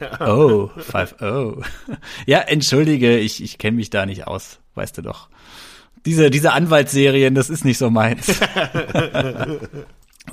B: Ja. Oh, 5-0. (laughs) Ja, entschuldige, ich, ich kenne mich da nicht aus, weißt du doch. Diese, diese Anwaltsserien, das ist nicht so meins.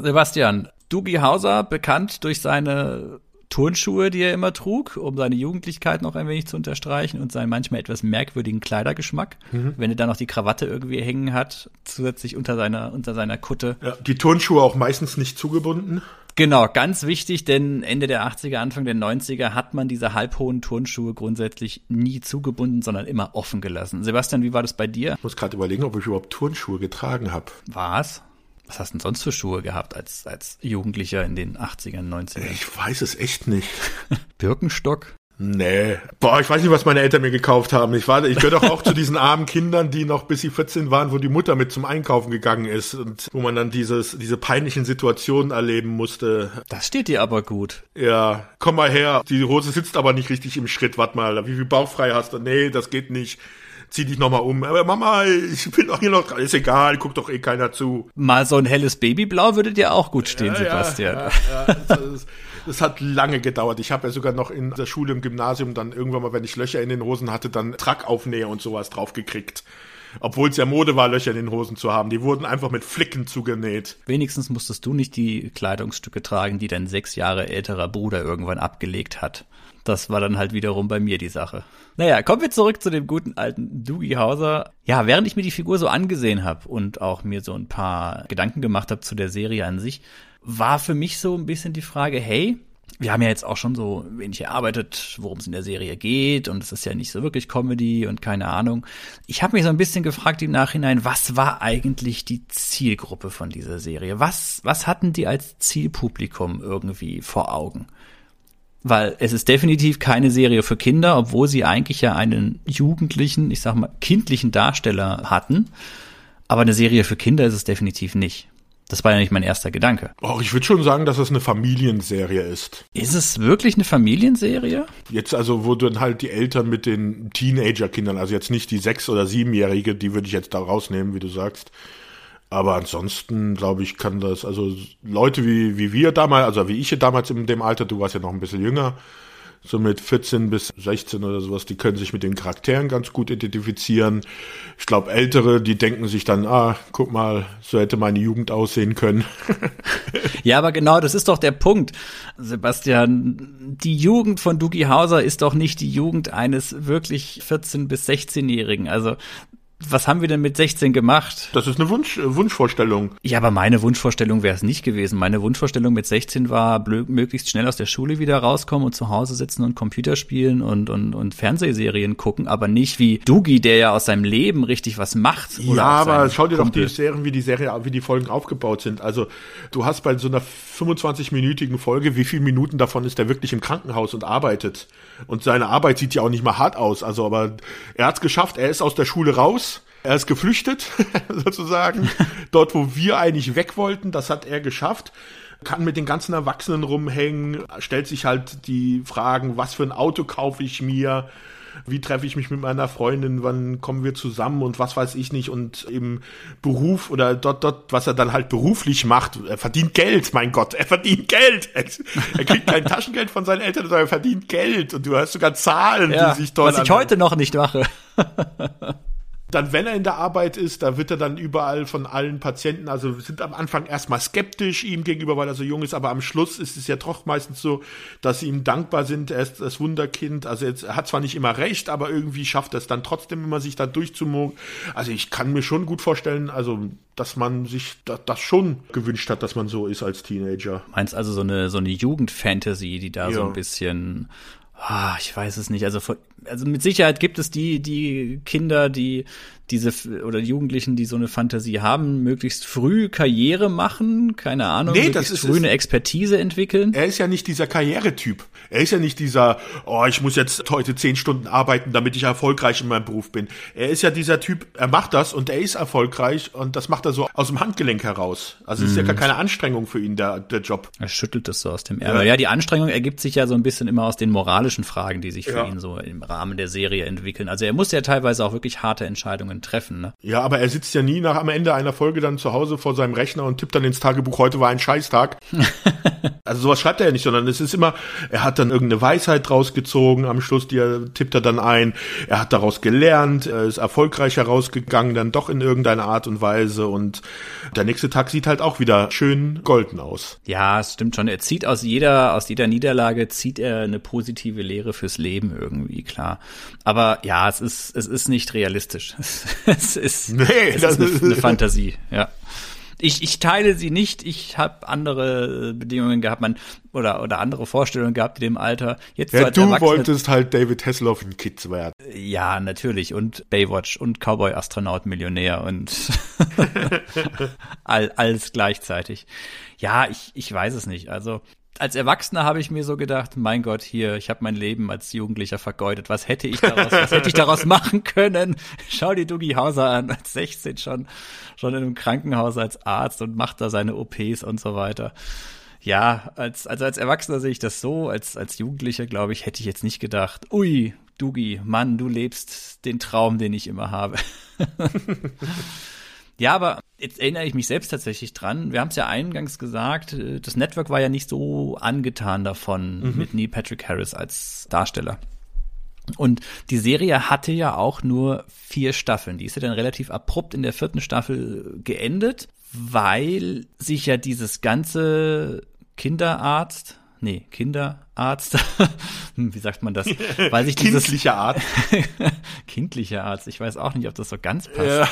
B: Sebastian, Dugi Hauser, bekannt durch seine Turnschuhe, die er immer trug, um seine Jugendlichkeit noch ein wenig zu unterstreichen und seinen manchmal etwas merkwürdigen Kleidergeschmack. Mhm. Wenn er dann noch die Krawatte irgendwie hängen hat, zusätzlich unter seiner, unter seiner Kutte.
A: Ja, die Turnschuhe auch meistens nicht zugebunden.
B: Genau, ganz wichtig, denn Ende der 80er, Anfang der 90er hat man diese halbhohen Turnschuhe grundsätzlich nie zugebunden, sondern immer offen gelassen. Sebastian, wie war das bei dir?
A: Ich muss gerade überlegen, ob ich überhaupt Turnschuhe getragen habe.
B: Was? Was hast du denn sonst für Schuhe gehabt als, als Jugendlicher in den 80ern, 90ern?
A: Ich weiß es echt nicht. (laughs)
B: Birkenstock?
A: Nee. Boah, ich weiß nicht, was meine Eltern mir gekauft haben. Ich war, ich gehöre doch auch zu (laughs) diesen armen Kindern, die noch bis sie 14 waren, wo die Mutter mit zum Einkaufen gegangen ist und wo man dann dieses, diese peinlichen Situationen erleben musste.
B: Das steht dir aber gut.
A: Ja, komm mal her. Die Hose sitzt aber nicht richtig im Schritt. Warte mal, wie viel Bauch frei hast du? Nee, das geht nicht zieh dich nochmal um. Aber Mama, ich bin doch hier noch dran. Ist egal, guckt doch eh keiner zu.
B: Mal so ein helles Babyblau würde dir auch gut stehen, ja, Sebastian. Ja, ja,
A: das, das, hat lange gedauert. Ich habe ja sogar noch in der Schule im Gymnasium dann irgendwann mal, wenn ich Löcher in den Hosen hatte, dann Trackaufnäher und sowas draufgekriegt. Obwohl es ja Mode war, Löcher in den Hosen zu haben. Die wurden einfach mit Flicken zugenäht.
B: Wenigstens musstest du nicht die Kleidungsstücke tragen, die dein sechs Jahre älterer Bruder irgendwann abgelegt hat. Das war dann halt wiederum bei mir die Sache. Naja, kommen wir zurück zu dem guten alten Doogie Hauser. Ja, während ich mir die Figur so angesehen habe und auch mir so ein paar Gedanken gemacht habe zu der Serie an sich, war für mich so ein bisschen die Frage, hey, wir haben ja jetzt auch schon so wenig erarbeitet, worum es in der Serie geht und es ist ja nicht so wirklich Comedy und keine Ahnung. Ich habe mich so ein bisschen gefragt im Nachhinein, was war eigentlich die Zielgruppe von dieser Serie? Was was hatten die als Zielpublikum irgendwie vor Augen? Weil es ist definitiv keine Serie für Kinder, obwohl sie eigentlich ja einen jugendlichen, ich sag mal, kindlichen Darsteller hatten. Aber eine Serie für Kinder ist es definitiv nicht. Das war ja nicht mein erster Gedanke.
A: Oh, ich würde schon sagen, dass es eine Familienserie ist.
B: Ist es wirklich eine Familienserie?
A: Jetzt also, wo dann halt die Eltern mit den Teenager-Kindern, also jetzt nicht die sechs- oder siebenjährige, die würde ich jetzt da rausnehmen, wie du sagst, aber ansonsten, glaube ich, kann das, also Leute wie, wie wir damals, also wie ich damals in dem Alter, du warst ja noch ein bisschen jünger, so mit 14 bis 16 oder sowas, die können sich mit den Charakteren ganz gut identifizieren. Ich glaube, Ältere, die denken sich dann, ah, guck mal, so hätte meine Jugend aussehen können. (laughs)
B: ja, aber genau, das ist doch der Punkt, Sebastian. Die Jugend von Doogie Hauser ist doch nicht die Jugend eines wirklich 14- bis 16-Jährigen. Also was haben wir denn mit 16 gemacht?
A: Das ist eine Wunsch, äh, Wunschvorstellung.
B: Ja, aber meine Wunschvorstellung wäre es nicht gewesen. Meine Wunschvorstellung mit 16 war, möglichst schnell aus der Schule wieder rauskommen und zu Hause sitzen und Computer spielen und, und, und Fernsehserien gucken, aber nicht wie Dugi, der ja aus seinem Leben richtig was macht.
A: ja, aber schau dir Kumpel. doch die Serien, wie die Serie, wie die Folgen aufgebaut sind. Also, du hast bei so einer 25-minütigen Folge, wie viele Minuten davon ist er wirklich im Krankenhaus und arbeitet? Und seine Arbeit sieht ja auch nicht mal hart aus. Also, aber er hat es geschafft, er ist aus der Schule raus, er ist geflüchtet, (laughs) sozusagen. (laughs) Dort, wo wir eigentlich weg wollten, das hat er geschafft. Kann mit den ganzen Erwachsenen rumhängen, stellt sich halt die Fragen, was für ein Auto kaufe ich mir? Wie treffe ich mich mit meiner Freundin? Wann kommen wir zusammen? Und was weiß ich nicht? Und im Beruf oder dort, dort, was er dann halt beruflich macht. Er verdient Geld, mein Gott. Er verdient Geld. Er, er kriegt kein (laughs) Taschengeld von seinen Eltern, sondern er verdient Geld. Und du hast sogar Zahlen, ja, die sich dort.
B: Was ich heute noch nicht mache.
A: Dann, wenn er in der Arbeit ist, da wird er dann überall von allen Patienten, also sind am Anfang erstmal skeptisch ihm gegenüber, weil er so jung ist, aber am Schluss ist es ja doch meistens so, dass sie ihm dankbar sind. Er ist das Wunderkind. Also jetzt, er hat zwar nicht immer recht, aber irgendwie schafft er es dann trotzdem immer, sich da durchzumogen. Also ich kann mir schon gut vorstellen, also dass man sich das schon gewünscht hat, dass man so ist als Teenager.
B: Meinst also so eine so eine Jugendfantasy, die da ja. so ein bisschen Ah, ich weiß es nicht. Also also mit Sicherheit gibt es die, die Kinder, die diese oder Jugendlichen, die so eine Fantasie haben, möglichst früh Karriere machen, keine Ahnung,
A: Nee,
B: möglichst
A: das ist-
B: früh eine Expertise entwickeln.
A: Er ist ja nicht dieser Karrieretyp. Er ist ja nicht dieser, oh, ich muss jetzt heute zehn Stunden arbeiten, damit ich erfolgreich in meinem Beruf bin. Er ist ja dieser Typ, er macht das und er ist erfolgreich und das macht er so aus dem Handgelenk heraus. Also es ist ja gar keine Anstrengung für ihn, der, der Job.
B: Er schüttelt es so aus dem Ärmel. Ja. die Anstrengung ergibt sich ja so ein bisschen immer aus den moralischen Fragen, die sich für
A: Ja.
B: ihn so im Rahmen der Serie entwickeln. Also er muss ja teilweise auch wirklich harte Entscheidungen treffen. Ne?
A: Ja, aber er sitzt ja nie nach am Ende einer Folge dann zu Hause vor seinem Rechner und tippt dann ins Tagebuch, heute war ein Scheißtag. (laughs) also sowas schreibt er ja nicht, sondern es ist immer, er hat dann irgendeine Weisheit rausgezogen, am Schluss, die er tippt er dann ein, er hat daraus gelernt, er ist erfolgreich herausgegangen, dann doch in irgendeiner Art und Weise und der nächste Tag sieht halt auch wieder schön golden aus.
B: Ja, es stimmt schon. Er zieht aus jeder, aus jeder Niederlage zieht er eine positive Lehre fürs Leben irgendwie, klar. Aber ja, es ist, es ist nicht realistisch. (laughs) (laughs) Es ist,
A: Nee,
B: es
A: das
B: ist eine, eine Fantasie, ja. Ich, ich teile sie nicht. Ich habe andere Bedingungen gehabt, man oder oder andere Vorstellungen gehabt in dem Alter. Jetzt so
A: Ja,
B: als
A: du
B: Erwachsene-
A: wolltest halt David Hasselhoff ein Kids werden.
B: Ja, natürlich. Und Baywatch und Cowboy-Astronaut, Millionär und (laughs) all, alles gleichzeitig. Ja, ich, ich weiß es nicht. Also als Erwachsener habe ich mir so gedacht, mein Gott, hier, ich habe mein Leben als Jugendlicher vergeudet. Was hätte ich daraus, was hätte ich daraus (laughs) machen können? Schau dir Dougie Hauser an, als 16 schon, schon in einem Krankenhaus als Arzt und macht da seine OPs und so weiter. Ja, als, also als Erwachsener sehe ich das so, als, als Jugendlicher, glaube ich, hätte ich jetzt nicht gedacht, ui, Dugi, Mann, du lebst den Traum, den ich immer habe. (laughs) ja, aber jetzt erinnere ich mich selbst tatsächlich dran. Wir haben es ja eingangs gesagt, äh, das Network war ja nicht so angetan davon mit Neil Patrick Harris als Darsteller. Und die Serie hatte ja auch nur vier Staffeln. Die ist ja dann relativ abrupt in der vierten Staffel geendet, weil sich ja dieses ganze Kinderarzt, nee, Kinderarzt, (laughs) wie sagt man das? (laughs) Weil sich dieses
A: Kindlicher Art. (laughs)
B: kindlicher Arzt, ich weiß auch nicht, ob das so ganz passt.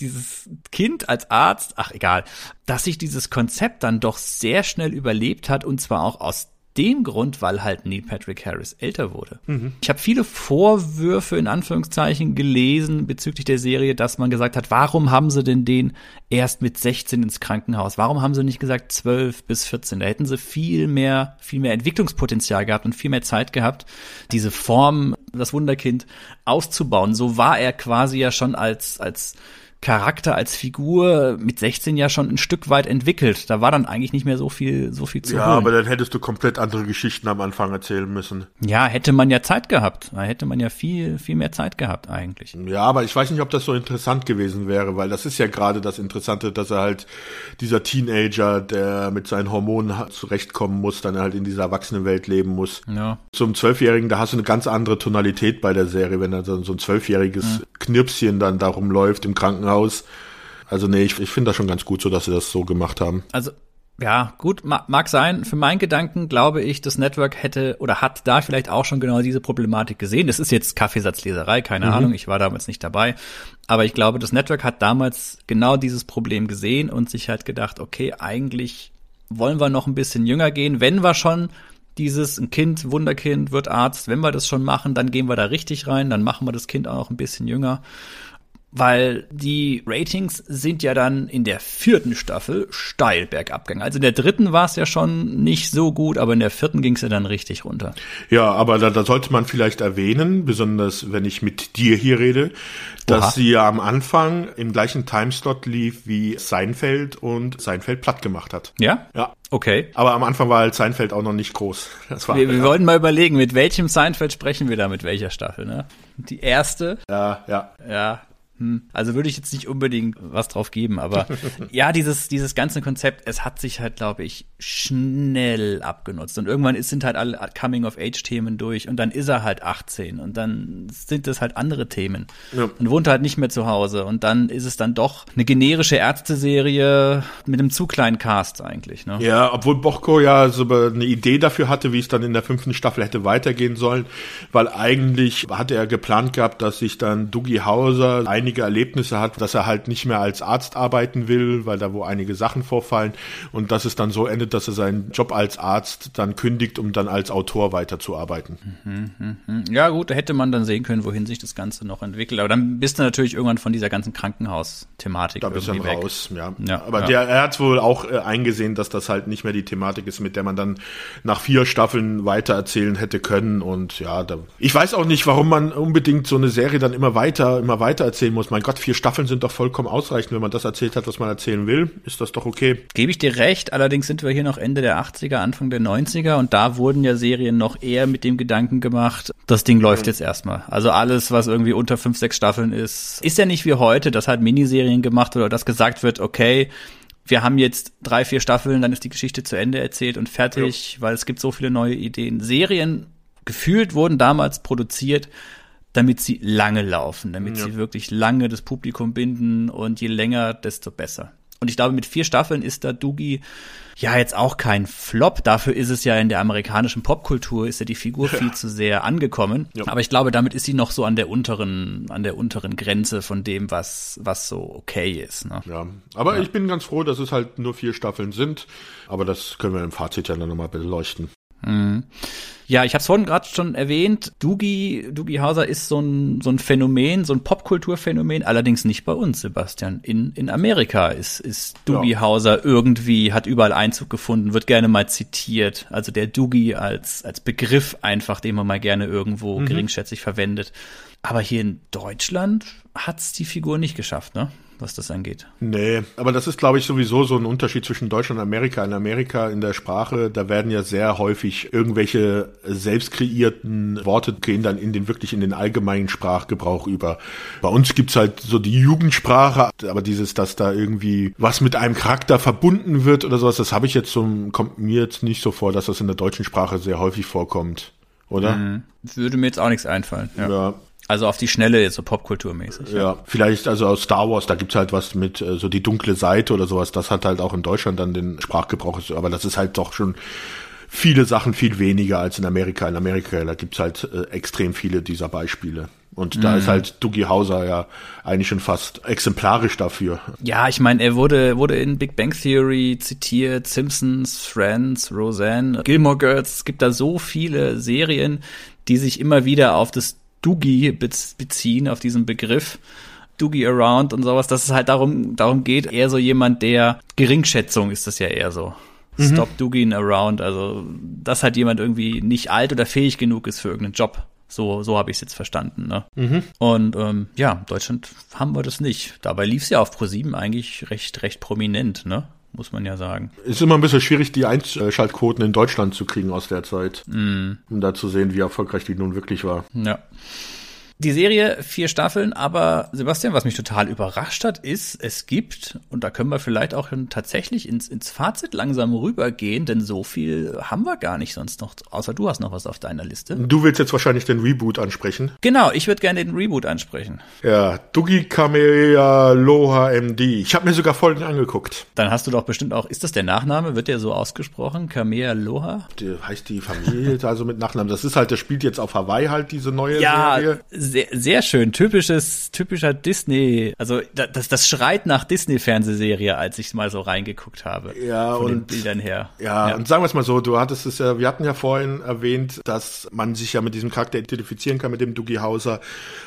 B: dieses Kind als Arzt, ach egal, dass sich dieses Konzept dann doch sehr schnell überlebt hat und zwar auch aus dem Grund, weil halt Neil Patrick Harris älter wurde. Ich habe viele Vorwürfe in Anführungszeichen gelesen bezüglich der Serie, dass man gesagt hat, warum haben sie denn den erst mit 16 ins Krankenhaus? Warum haben sie nicht gesagt 12 bis 14? Da hätten sie viel mehr, viel mehr Entwicklungspotenzial gehabt und viel mehr Zeit gehabt, diese Form, das Wunderkind auszubauen. So war er quasi ja schon als, als Charakter als Figur mit 16 ja schon ein Stück weit entwickelt. Da war dann eigentlich nicht mehr so viel, so viel zu
A: Ja,
B: holen.
A: aber dann hättest du komplett andere Geschichten am Anfang erzählen müssen.
B: Ja, hätte man ja Zeit gehabt. Da hätte man ja viel, viel mehr Zeit gehabt eigentlich.
A: Ja, aber ich weiß nicht, ob das so interessant gewesen wäre, weil das ist ja gerade das Interessante, dass er halt dieser Teenager, der mit seinen Hormonen zurechtkommen muss, dann halt in dieser Erwachsenenwelt leben muss.
B: Ja.
A: Zum Zwölfjährigen, da hast du eine ganz andere Tonalität bei der Serie, wenn da so so ein zwölfjähriges Knirpschen dann da rumläuft im Krankenhaus. Also nee, ich, ich finde das schon ganz gut so, dass sie das so gemacht haben.
B: Also, ja, gut, ma mag sein. Für meinen Gedanken glaube ich, das Network hätte oder hat da vielleicht auch schon genau diese Problematik gesehen. Das ist jetzt Kaffeesatzleserei, keine Ahnung, ich war damals nicht dabei. Aber ich glaube, das Network hat damals genau dieses Problem gesehen und sich halt gedacht, okay, eigentlich wollen wir noch ein bisschen jünger gehen, wenn wir schon dieses ein Kind, Wunderkind, wird Arzt, wenn wir das schon machen, dann gehen wir da richtig rein, dann machen wir das Kind auch noch ein bisschen jünger. Weil die Ratings sind ja dann in der vierten Staffel steil bergab gegangen. Also in der dritten war es ja schon nicht so gut, aber in der vierten ging es ja dann richtig runter.
A: Ja, aber da, da sollte man vielleicht erwähnen, besonders wenn ich mit dir hier rede, dass
B: Oha.
A: sie ja am Anfang im gleichen Timeslot lief wie Seinfeld und Seinfeld platt gemacht hat.
B: Ja?
A: Ja.
B: Okay.
A: Aber am Anfang war halt Seinfeld auch noch nicht groß. (laughs) Das war
B: Wir, wir wollten mal überlegen, mit welchem Seinfeld sprechen wir da, mit welcher Staffel, ne? Die erste,
A: ja, ja.
B: Ja. Hm. Also würde ich jetzt nicht unbedingt was drauf geben, aber (laughs) ja, dieses, dieses ganze Konzept, es hat sich halt, glaube ich, schnell abgenutzt. Und irgendwann ist, sind halt alle Coming-of-Age-Themen durch und dann ist er halt 18 und dann sind das halt andere Themen.
A: Ja.
B: Und wohnt halt nicht mehr zu Hause. Und dann ist es dann doch eine generische Ärzteserie mit einem zu kleinen Cast eigentlich, ne?
A: Ja, obwohl Bochko ja so eine Idee dafür hatte, wie es dann in der fünften Staffel hätte weitergehen sollen, weil eigentlich hatte er geplant gehabt, dass sich dann Dougie Hauser einige Erlebnisse hat, dass er halt nicht mehr als Arzt arbeiten will, weil da wo einige Sachen vorfallen und dass es dann so endet, dass er seinen Job als Arzt dann kündigt, um dann als Autor weiterzuarbeiten.
B: Mhm, ja gut, da hätte man dann sehen können, wohin sich das Ganze noch entwickelt. Aber dann bist du natürlich irgendwann von dieser ganzen Krankenhaus-Thematik
A: Da bist du
B: irgendwie weg.
A: raus, ja.
B: Ja,
A: Aber
B: ja.
A: Der, er hat wohl auch äh, eingesehen, dass das halt nicht mehr die Thematik ist, mit der man dann nach vier Staffeln weitererzählen hätte können. Und ja, da, ich weiß auch nicht, warum man unbedingt so eine Serie dann immer weiter, immer weiter erzählen muss. Mein Gott, vier Staffeln sind doch vollkommen ausreichend. Wenn man das erzählt hat, was man erzählen will, ist das doch okay.
B: Gebe ich dir recht, allerdings sind wir hier noch Ende der 80er, Anfang der 90er und da wurden ja Serien noch eher mit dem Gedanken gemacht, das Ding läuft jetzt erstmal. Also alles, was irgendwie unter fünf, sechs Staffeln ist, ist ja nicht wie heute, dass halt Miniserien gemacht oder dass gesagt wird, okay, wir haben jetzt drei, vier Staffeln, dann ist die Geschichte zu Ende erzählt und fertig, weil es gibt so viele neue Ideen. Serien gefühlt wurden damals produziert, damit sie lange laufen, damit sie wirklich lange das Publikum binden und je länger, desto besser. Und ich glaube, mit vier Staffeln ist da Doogie ja jetzt auch kein Flop. Dafür ist es ja in der amerikanischen Popkultur, ist ja die Figur (laughs) viel zu sehr angekommen.
A: Ja.
B: Aber ich glaube, damit ist sie noch so an der unteren, an der unteren Grenze von dem, was, was so okay ist. Ne?
A: Ja, aber ich bin ganz froh, dass es halt nur vier Staffeln sind. Aber das können wir im Fazit ja dann nochmal beleuchten.
B: Ja, ich habe es vorhin gerade schon erwähnt. Doogie, Doogie Hauser ist so ein, so ein Phänomen, so ein Popkulturphänomen, allerdings nicht bei uns, Sebastian. In, in Amerika ist, ist Doogie
A: Ja.
B: Hauser irgendwie, hat überall Einzug gefunden, wird gerne mal zitiert. Also der Doogie als, als Begriff einfach, den man mal gerne irgendwo geringschätzig verwendet. Aber hier in Deutschland hat's die Figur nicht geschafft, ne? Was das angeht.
A: Nee, aber das ist, glaube ich, sowieso so ein Unterschied zwischen Deutschland und Amerika. In Amerika in der Sprache, da werden ja sehr häufig irgendwelche selbst kreierten Worte gehen dann in den wirklich in den allgemeinen Sprachgebrauch über. Bei uns gibt's halt so die Jugendsprache, aber dieses, dass da irgendwie was mit einem Charakter verbunden wird oder sowas, das habe ich jetzt so, kommt mir jetzt nicht so vor, dass das in der deutschen Sprache sehr häufig vorkommt. Oder?
B: Würde mir jetzt auch nichts einfallen. Ja.
A: Ja.
B: Also auf die Schnelle jetzt so popkulturmäßig.
A: Ja, vielleicht also aus Star Wars, da gibt's halt was mit äh, so die dunkle Seite oder sowas, das hat halt auch in Deutschland dann den Sprachgebrauch, aber das ist halt doch schon viele Sachen viel weniger als in Amerika. In Amerika, da gibt's halt äh, extrem viele dieser Beispiele. Und da ist halt Dougie Hauser ja eigentlich schon fast exemplarisch dafür.
B: Ja, ich meine, er wurde, wurde in Big Bang Theory zitiert, Simpsons, Friends, Roseanne, Gilmore Girls. Es gibt da so viele Serien, die sich immer wieder auf das Doogie bez- beziehen, auf diesen Begriff. Doogie Around und sowas, dass es halt darum, darum geht, eher so jemand, der Geringschätzung ist das ja eher so. Stop Doogieing Around, also dass halt jemand irgendwie nicht alt oder fähig genug ist für irgendeinen Job. So, so habe ich es jetzt verstanden. Ne? Und ähm, ja, Deutschland haben wir das nicht. Dabei lief es ja auf ProSieben eigentlich recht, recht prominent, ne? Muss man ja sagen.
A: Ist immer ein bisschen schwierig, die Einschaltquoten in Deutschland zu kriegen aus der Zeit, um da zu sehen, wie erfolgreich die nun wirklich war.
B: Ja. Die Serie vier Staffeln, aber Sebastian, was mich total überrascht hat, ist, es gibt, und da können wir vielleicht auch tatsächlich ins, ins Fazit langsam rübergehen, denn so viel haben wir gar nicht sonst noch, außer du hast noch was auf deiner Liste.
A: Du willst jetzt wahrscheinlich den Reboot ansprechen.
B: Genau, ich würde gerne den Reboot ansprechen.
A: Ja, Dougie Kamealoha MD. Ich habe mir sogar Folgen angeguckt.
B: Dann hast du doch bestimmt auch, ist das der Nachname? Wird der so ausgesprochen? Kamea Loha?
A: Die, heißt die Familie (laughs) also mit Nachnamen? Das ist halt, das spielt jetzt auf Hawaii halt diese neue
B: Ja,
A: Serie.
B: Sehr, sehr schön. Typisches, typischer Disney. Also da- das, das schreit nach Disney-Fernsehserie, als ich mal so reingeguckt habe.
A: Ja,
B: Von den
A: und-
B: Bildern her.
A: Ja, und sagen wir es mal so, du hattest es ja, wir hatten ja vorhin erwähnt, dass man sich ja mit diesem Charakter identifizieren kann, mit dem Dougie Hauser.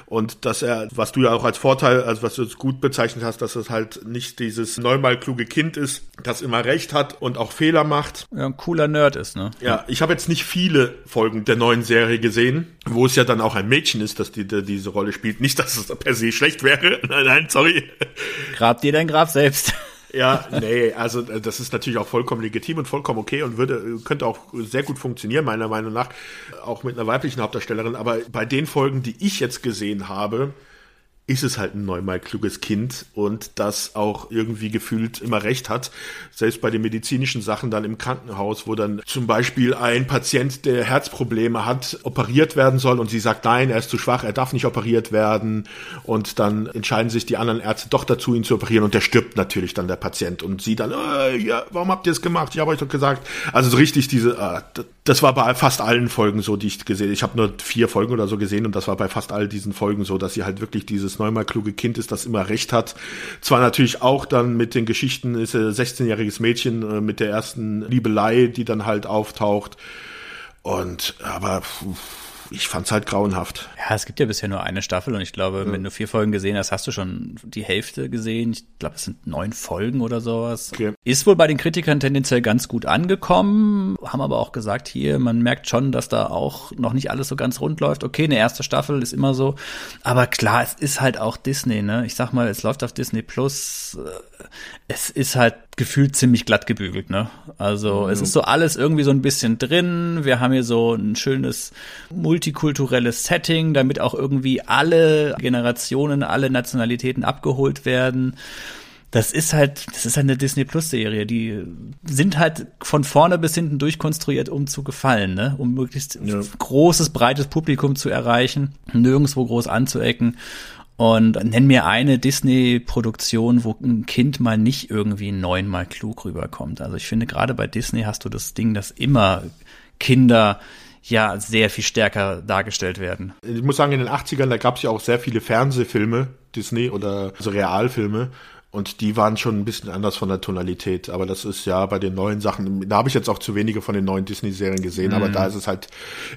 A: Und dass er, was du ja auch als Vorteil, also was du jetzt gut bezeichnet hast, dass es halt nicht dieses neunmal kluge Kind ist, das immer recht hat und auch Fehler macht.
B: Ja, ein cooler Nerd ist, ne?
A: Ja, ich habe jetzt nicht viele Folgen der neuen Serie gesehen, wo es ja dann auch ein Mädchen ist, das die, die diese Rolle spielt. Nicht, dass es per se schlecht wäre. (laughs) Nein, nein, sorry.
B: Grab dir dein Grab selbst. (laughs)
A: Ja, nee, also äh, das ist natürlich auch vollkommen legitim und vollkommen okay und würde könnte auch sehr gut funktionieren meiner Meinung nach, auch mit einer weiblichen Hauptdarstellerin. Aber bei den Folgen, die ich jetzt gesehen habe, ist es halt ein neunmal kluges Kind und das auch irgendwie gefühlt immer recht hat. Selbst bei den medizinischen Sachen dann im Krankenhaus, wo dann zum Beispiel ein Patient, der Herzprobleme hat, operiert werden soll und sie sagt, nein, er ist zu schwach, er darf nicht operiert werden und dann entscheiden sich die anderen Ärzte doch dazu, ihn zu operieren und der stirbt natürlich dann der Patient und sie dann, äh, ja, warum habt ihr es gemacht? Ich habe euch doch gesagt. Also so richtig diese, äh, das war bei fast allen Folgen so, die ich gesehen Ich habe nur vier Folgen oder so gesehen und das war bei fast all diesen Folgen so, dass sie halt wirklich dieses neunmal kluge Kind ist, das immer recht hat. Zwar natürlich auch dann mit den Geschichten, ist er 16-jähriges Mädchen äh, mit der ersten Liebelei, die dann halt auftaucht. Und aber ich fand's halt grauenhaft.
B: Ja, es gibt ja bisher nur eine Staffel und ich glaube, ja. wenn du vier Folgen gesehen hast, hast du schon die Hälfte gesehen. Ich glaube, es sind neun Folgen oder sowas. Okay. Ist wohl bei den Kritikern tendenziell ganz gut angekommen, haben aber auch gesagt, hier, man merkt schon, dass da auch noch nicht alles so ganz rund läuft. Okay, eine erste Staffel ist immer so. Aber klar, es ist halt auch Disney, ne? Ich sag mal, es läuft auf Disney Plus. Es ist halt gefühlt ziemlich glatt gebügelt, ne? Also mhm. es ist so alles irgendwie so ein bisschen drin. Wir haben hier so ein schönes multikulturelles Setting, damit auch irgendwie alle Generationen, alle Nationalitäten abgeholt werden. Das ist halt, das ist halt eine Disney Plus Serie. Die sind halt von vorne bis hinten durchkonstruiert, um zu gefallen, ne? Um möglichst ja. großes, breites Publikum zu erreichen, nirgendwo groß anzuecken. Und nenn mir eine Disney-Produktion, wo ein Kind mal nicht irgendwie neunmal klug rüberkommt. Also ich finde, gerade bei Disney hast du das Ding, dass immer Kinder ja sehr viel stärker dargestellt werden.
A: Ich muss sagen, in den 80ern, da gab es ja auch sehr viele Fernsehfilme, Disney oder so Realfilme. Und die waren schon ein bisschen anders von der Tonalität. Aber das ist ja bei den neuen Sachen, da habe ich jetzt auch zu wenige von den neuen Disney-Serien gesehen, mm. aber mhm. da ist es halt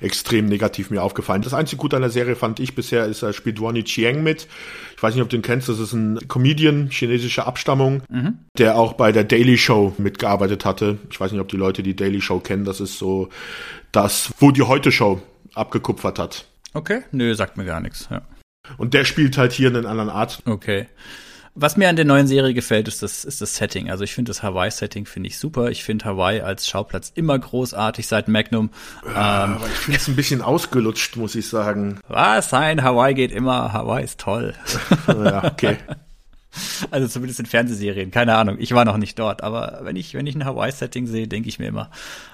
A: extrem negativ mir aufgefallen. Das einzige Gute an der Serie fand ich bisher, ist, er spielt Ronnie Chiang mit. Ich weiß nicht, ob du ihn kennst, das ist ein Comedian chinesischer Abstammung, mhm. der auch bei der Daily Show mitgearbeitet hatte. Ich weiß nicht, ob die Leute die Daily Show kennen, das ist so das, wo die Heute Show abgekupfert hat.
B: Okay, nö, sagt mir gar nichts, ja.
A: Und der spielt halt hier einen anderen Art.
B: Okay. Was mir an der neuen Serie gefällt, ist das, ist das Setting. Also ich finde das Hawaii-Setting finde ich super. Ich finde Hawaii als Schauplatz immer großartig seit Magnum.
A: Ja, ähm, aber ich finde es ein bisschen ausgelutscht, muss ich sagen.
B: Was? Nein, Hawaii geht immer. Hawaii ist toll. (laughs)
A: Ja, okay. (laughs)
B: Also zumindest in Fernsehserien, keine Ahnung. Ich war noch nicht dort, aber wenn ich, wenn ich ein Hawaii-Setting sehe, denke ich mir immer,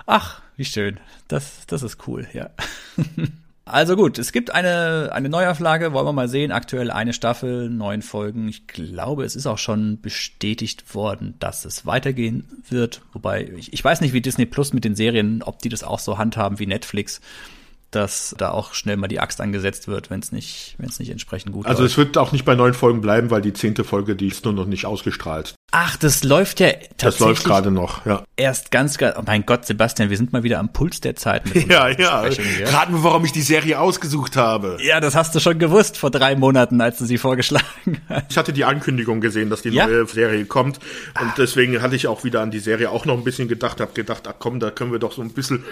B: ach, wie schön. Das, das ist cool, ja. (laughs) Also gut, es gibt eine, eine Neuauflage, wollen wir mal sehen. Aktuell eine Staffel, neun Folgen. Ich glaube, es ist auch schon bestätigt worden, dass es weitergehen wird. Wobei, ich, ich weiß nicht, wie Disney Plus mit den Serien, ob die das auch so handhaben wie Netflix dass da auch schnell mal die Axt angesetzt wird, wenn es nicht, wenn es nicht entsprechend gut
A: Also läuft. es wird auch nicht bei neun Folgen bleiben, weil die zehnte Folge, die ist nur noch nicht ausgestrahlt.
B: Ach, das läuft ja tatsächlich.
A: Das läuft gerade noch, ja.
B: Erst ganz, ganz, oh mein Gott, Sebastian, wir sind mal wieder am Puls der Zeit.
A: Mit (laughs) ja, ja. Raten wir, warum ich die Serie ausgesucht habe.
B: Ja, das hast du schon gewusst vor drei Monaten, als du sie vorgeschlagen (laughs) hast.
A: Ich hatte die Ankündigung gesehen, dass die ja? neue Serie kommt. Und deswegen hatte ich auch wieder an die Serie auch noch ein bisschen gedacht, habe gedacht, ach komm, da können wir doch so ein bisschen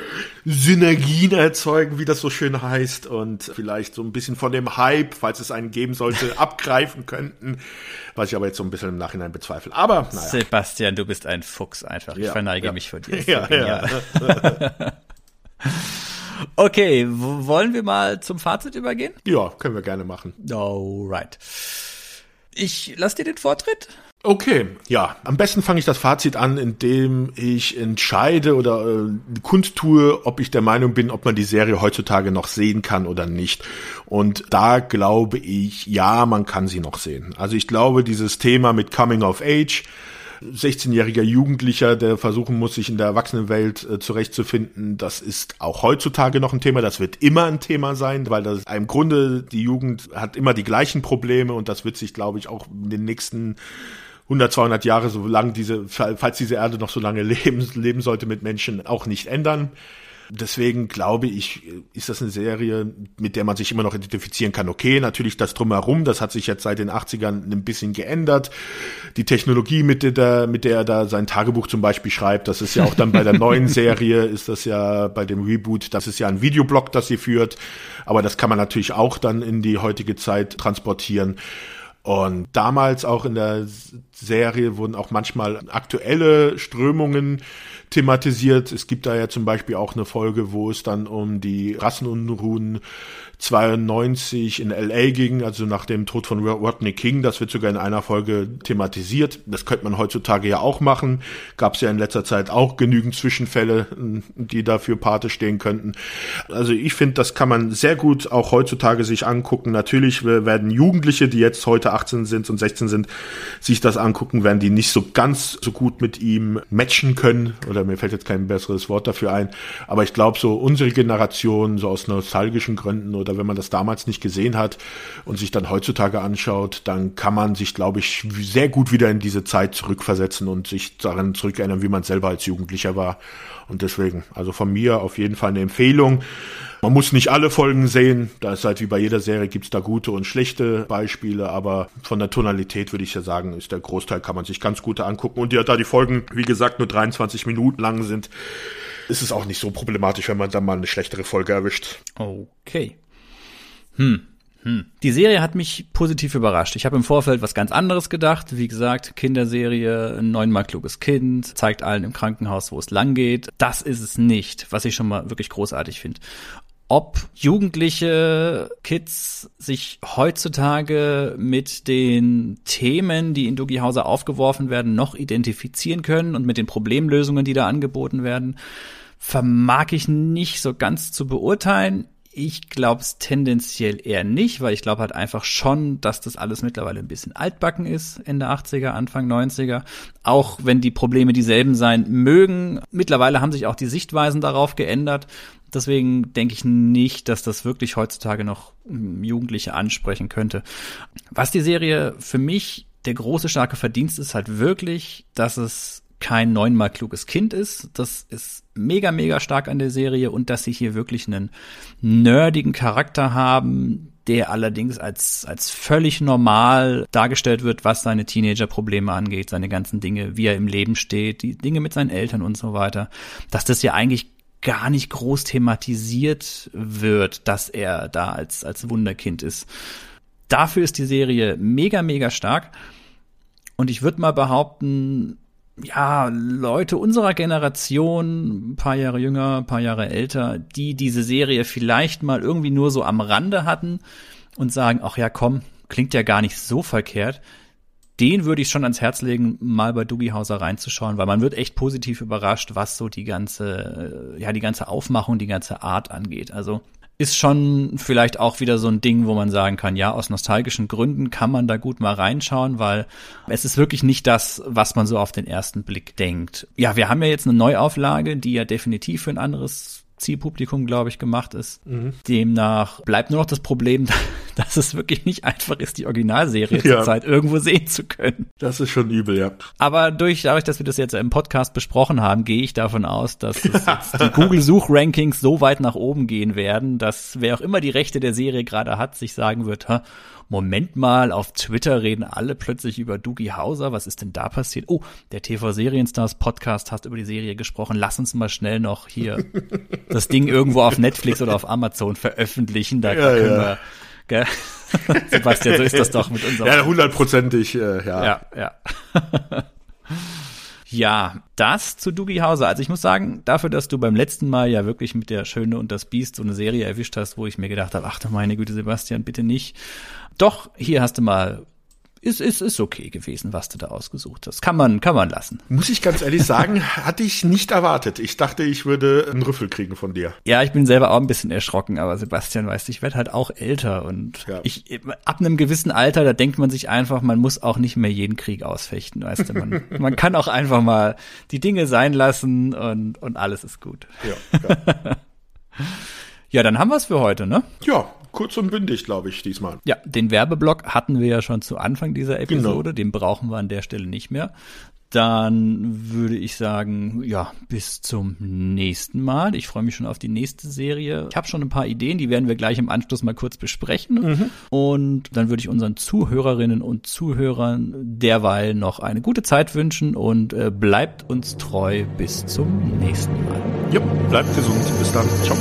A: Synergien erzeugen, wie das so schön heißt. Und vielleicht so ein bisschen von dem Hype, falls es einen geben sollte, (laughs) abgreifen könnten. Was ich aber jetzt so ein bisschen im Nachhinein bezweifle. Aber naja.
B: Sebastian, du bist ein Fuchs einfach. Ich ja, verneige ja. mich vor dir. (laughs)
A: Ja, ja. (laughs)
B: okay, wollen wir mal zum Fazit übergehen?
A: Ja, können wir gerne machen.
B: Alright. Ich lass dir den Vortritt.
A: Okay, ja. Am besten fange ich das Fazit an, indem ich entscheide oder äh, kundtue, ob ich der Meinung bin, ob man die Serie heutzutage noch sehen kann oder nicht. Und da glaube ich, ja, man kann sie noch sehen. Also ich glaube, dieses Thema mit Coming of Age, 16-jähriger Jugendlicher, der versuchen muss, sich in der Erwachsenenwelt äh, zurechtzufinden, das ist auch heutzutage noch ein Thema. Das wird immer ein Thema sein, weil das im Grunde die Jugend hat immer die gleichen Probleme und das wird sich, glaube ich, auch in den nächsten 100, 200 Jahre, solange diese, falls diese Erde noch so lange leben, leben sollte mit Menschen, auch nicht ändern. Deswegen glaube ich, ist das eine Serie, mit der man sich immer noch identifizieren kann. Okay, natürlich das drumherum, das hat sich jetzt seit den 80ern ein bisschen geändert. Die Technologie, mit der, mit der er da sein Tagebuch zum Beispiel schreibt, das ist ja auch dann bei der neuen (laughs) Serie, ist das ja bei dem Reboot, das ist ja ein Videoblog, das sie führt. Aber das kann man natürlich auch dann in die heutige Zeit transportieren. Und damals auch in der Serie wurden auch manchmal aktuelle Strömungen thematisiert. Es gibt da ja zum Beispiel auch eine Folge, wo es dann um die Rassenunruhen 92 in LA ging, also nach dem Tod von Rodney King. Das wird sogar in einer Folge thematisiert. Das könnte man heutzutage ja auch machen. Gab es ja in letzter Zeit auch genügend Zwischenfälle, die dafür Pate stehen könnten. Also ich finde, das kann man sehr gut auch heutzutage sich angucken. Natürlich werden Jugendliche, die jetzt heute Kinder 18 sind und 16 sind, sich das angucken, werden die nicht so ganz so gut mit ihm matchen können. Oder mir fällt jetzt kein besseres Wort dafür ein. Aber ich glaube, so unsere Generation, so aus nostalgischen Gründen oder wenn man das damals nicht gesehen hat und sich dann heutzutage anschaut, dann kann man sich, glaube ich, sehr gut wieder in diese Zeit zurückversetzen und sich daran zurückerinnern, wie man selber als Jugendlicher war. Und deswegen, also von mir auf jeden Fall eine Empfehlung. Man muss nicht alle Folgen sehen, da ist halt wie bei jeder Serie gibt's da gute und schlechte Beispiele, aber von der Tonalität würde ich ja sagen, ist der Großteil kann man sich ganz gut angucken. Und ja, da die Folgen, wie gesagt, nur 23 Minuten lang sind, ist es auch nicht so problematisch, wenn man dann mal eine schlechtere Folge erwischt.
B: Okay. Hm. Hm. Die Serie hat mich positiv überrascht. Ich habe im Vorfeld was ganz anderes gedacht. Wie gesagt, Kinderserie, neunmal kluges Kind, zeigt allen im Krankenhaus, wo es lang geht. Das ist es nicht, was ich schon mal wirklich großartig finde ob jugendliche Kids sich heutzutage mit den Themen, die in Doogie Hauser aufgeworfen werden, noch identifizieren können und mit den Problemlösungen, die da angeboten werden, vermag ich nicht so ganz zu beurteilen. Ich glaube es tendenziell eher nicht, weil ich glaube halt einfach schon, dass das alles mittlerweile ein bisschen altbacken ist, Ende 80er, Anfang 90er. Auch wenn die Probleme dieselben sein mögen. Mittlerweile haben sich auch die Sichtweisen darauf geändert. Deswegen denke ich nicht, dass das wirklich heutzutage noch Jugendliche ansprechen könnte. Was die Serie für mich der große starke Verdienst ist halt wirklich, dass es kein neunmal kluges Kind ist. Das ist mega, mega stark an der Serie und dass sie hier wirklich einen nerdigen Charakter haben, der allerdings als, als völlig normal dargestellt wird, was seine Teenager-Probleme angeht, seine ganzen Dinge, wie er im Leben steht, die Dinge mit seinen Eltern und so weiter. Dass das ja eigentlich gar nicht groß thematisiert wird, dass er da als, als Wunderkind ist. Dafür ist die Serie mega, mega stark. Und ich würde mal behaupten, ja, Leute unserer Generation, ein paar Jahre jünger, ein paar Jahre älter, die diese Serie vielleicht mal irgendwie nur so am Rande hatten und sagen, ach ja, komm, klingt ja gar nicht so verkehrt. Den würde ich schon ans Herz legen, mal bei Dougie Hauser reinzuschauen, weil man wird echt positiv überrascht, was so die ganze, ja, die ganze Aufmachung, die ganze Art angeht. Also ist schon vielleicht auch wieder so ein Ding, wo man sagen kann, ja, aus nostalgischen Gründen kann man da gut mal reinschauen, weil es ist wirklich nicht das, was man so auf den ersten Blick denkt. Ja, wir haben ja jetzt eine Neuauflage, die ja definitiv für ein anderes Zielpublikum, glaube ich, gemacht ist. Mhm. Demnach bleibt nur noch das Problem, (laughs) dass es wirklich nicht einfach ist, die Originalserie ja. zurzeit irgendwo sehen zu können.
A: Das ist schon übel, ja.
B: Aber durch, dadurch, dass wir das jetzt im Podcast besprochen haben, gehe ich davon aus, dass die Google-Suchrankings so weit nach oben gehen werden, dass wer auch immer die Rechte der Serie gerade hat, sich sagen wird, Moment mal, auf Twitter reden alle plötzlich über Doogie Hauser. Was ist denn da passiert? Oh, der TV Serienstars Podcast hat über die Serie gesprochen. Lass uns mal schnell noch hier (laughs) das Ding irgendwo auf Netflix oder auf Amazon veröffentlichen. Da ja, können ja. wir, gell? (laughs) Sebastian, so ist das doch mit unserem.
A: Ja, hundertprozentig, äh, ja.
B: Ja, ja. Ja, das zu Doogie Hauser. Also ich muss sagen, dafür, dass du beim letzten Mal ja wirklich mit der Schöne und das Biest so eine Serie erwischt hast, wo ich mir gedacht habe, ach du meine Güte, Sebastian, bitte nicht. Doch, hier hast du mal ist, ist, ist okay gewesen, was du da ausgesucht hast. Kann man, kann man lassen.
A: Muss ich ganz ehrlich sagen, (laughs) hatte ich nicht erwartet. Ich dachte, ich würde einen Rüffel kriegen von dir.
B: Ja, ich bin selber auch ein bisschen erschrocken, aber Sebastian weißt, ich werde halt auch älter und ja. ich, ab einem gewissen Alter, da denkt man sich einfach, man muss auch nicht mehr jeden Krieg ausfechten, weißt du, man, (laughs) man kann auch einfach mal die Dinge sein lassen und, und alles ist gut. Ja, ja. (laughs) ja dann haben wir es für heute, ne?
A: Ja, kurz und bündig, glaube ich, diesmal.
B: Ja, den Werbeblock hatten wir ja schon zu Anfang dieser Episode. Genau. Den brauchen wir an der Stelle nicht mehr. Dann würde ich sagen, ja, bis zum nächsten Mal. Ich freue mich schon auf die nächste Serie. Ich habe schon ein paar Ideen, die werden wir gleich im Anschluss mal kurz besprechen. Mhm. Und dann würde ich unseren Zuhörerinnen und Zuhörern derweil noch eine gute Zeit wünschen und äh, bleibt uns treu bis zum nächsten Mal.
A: Ja, bleibt gesund. Bis dann. Ciao.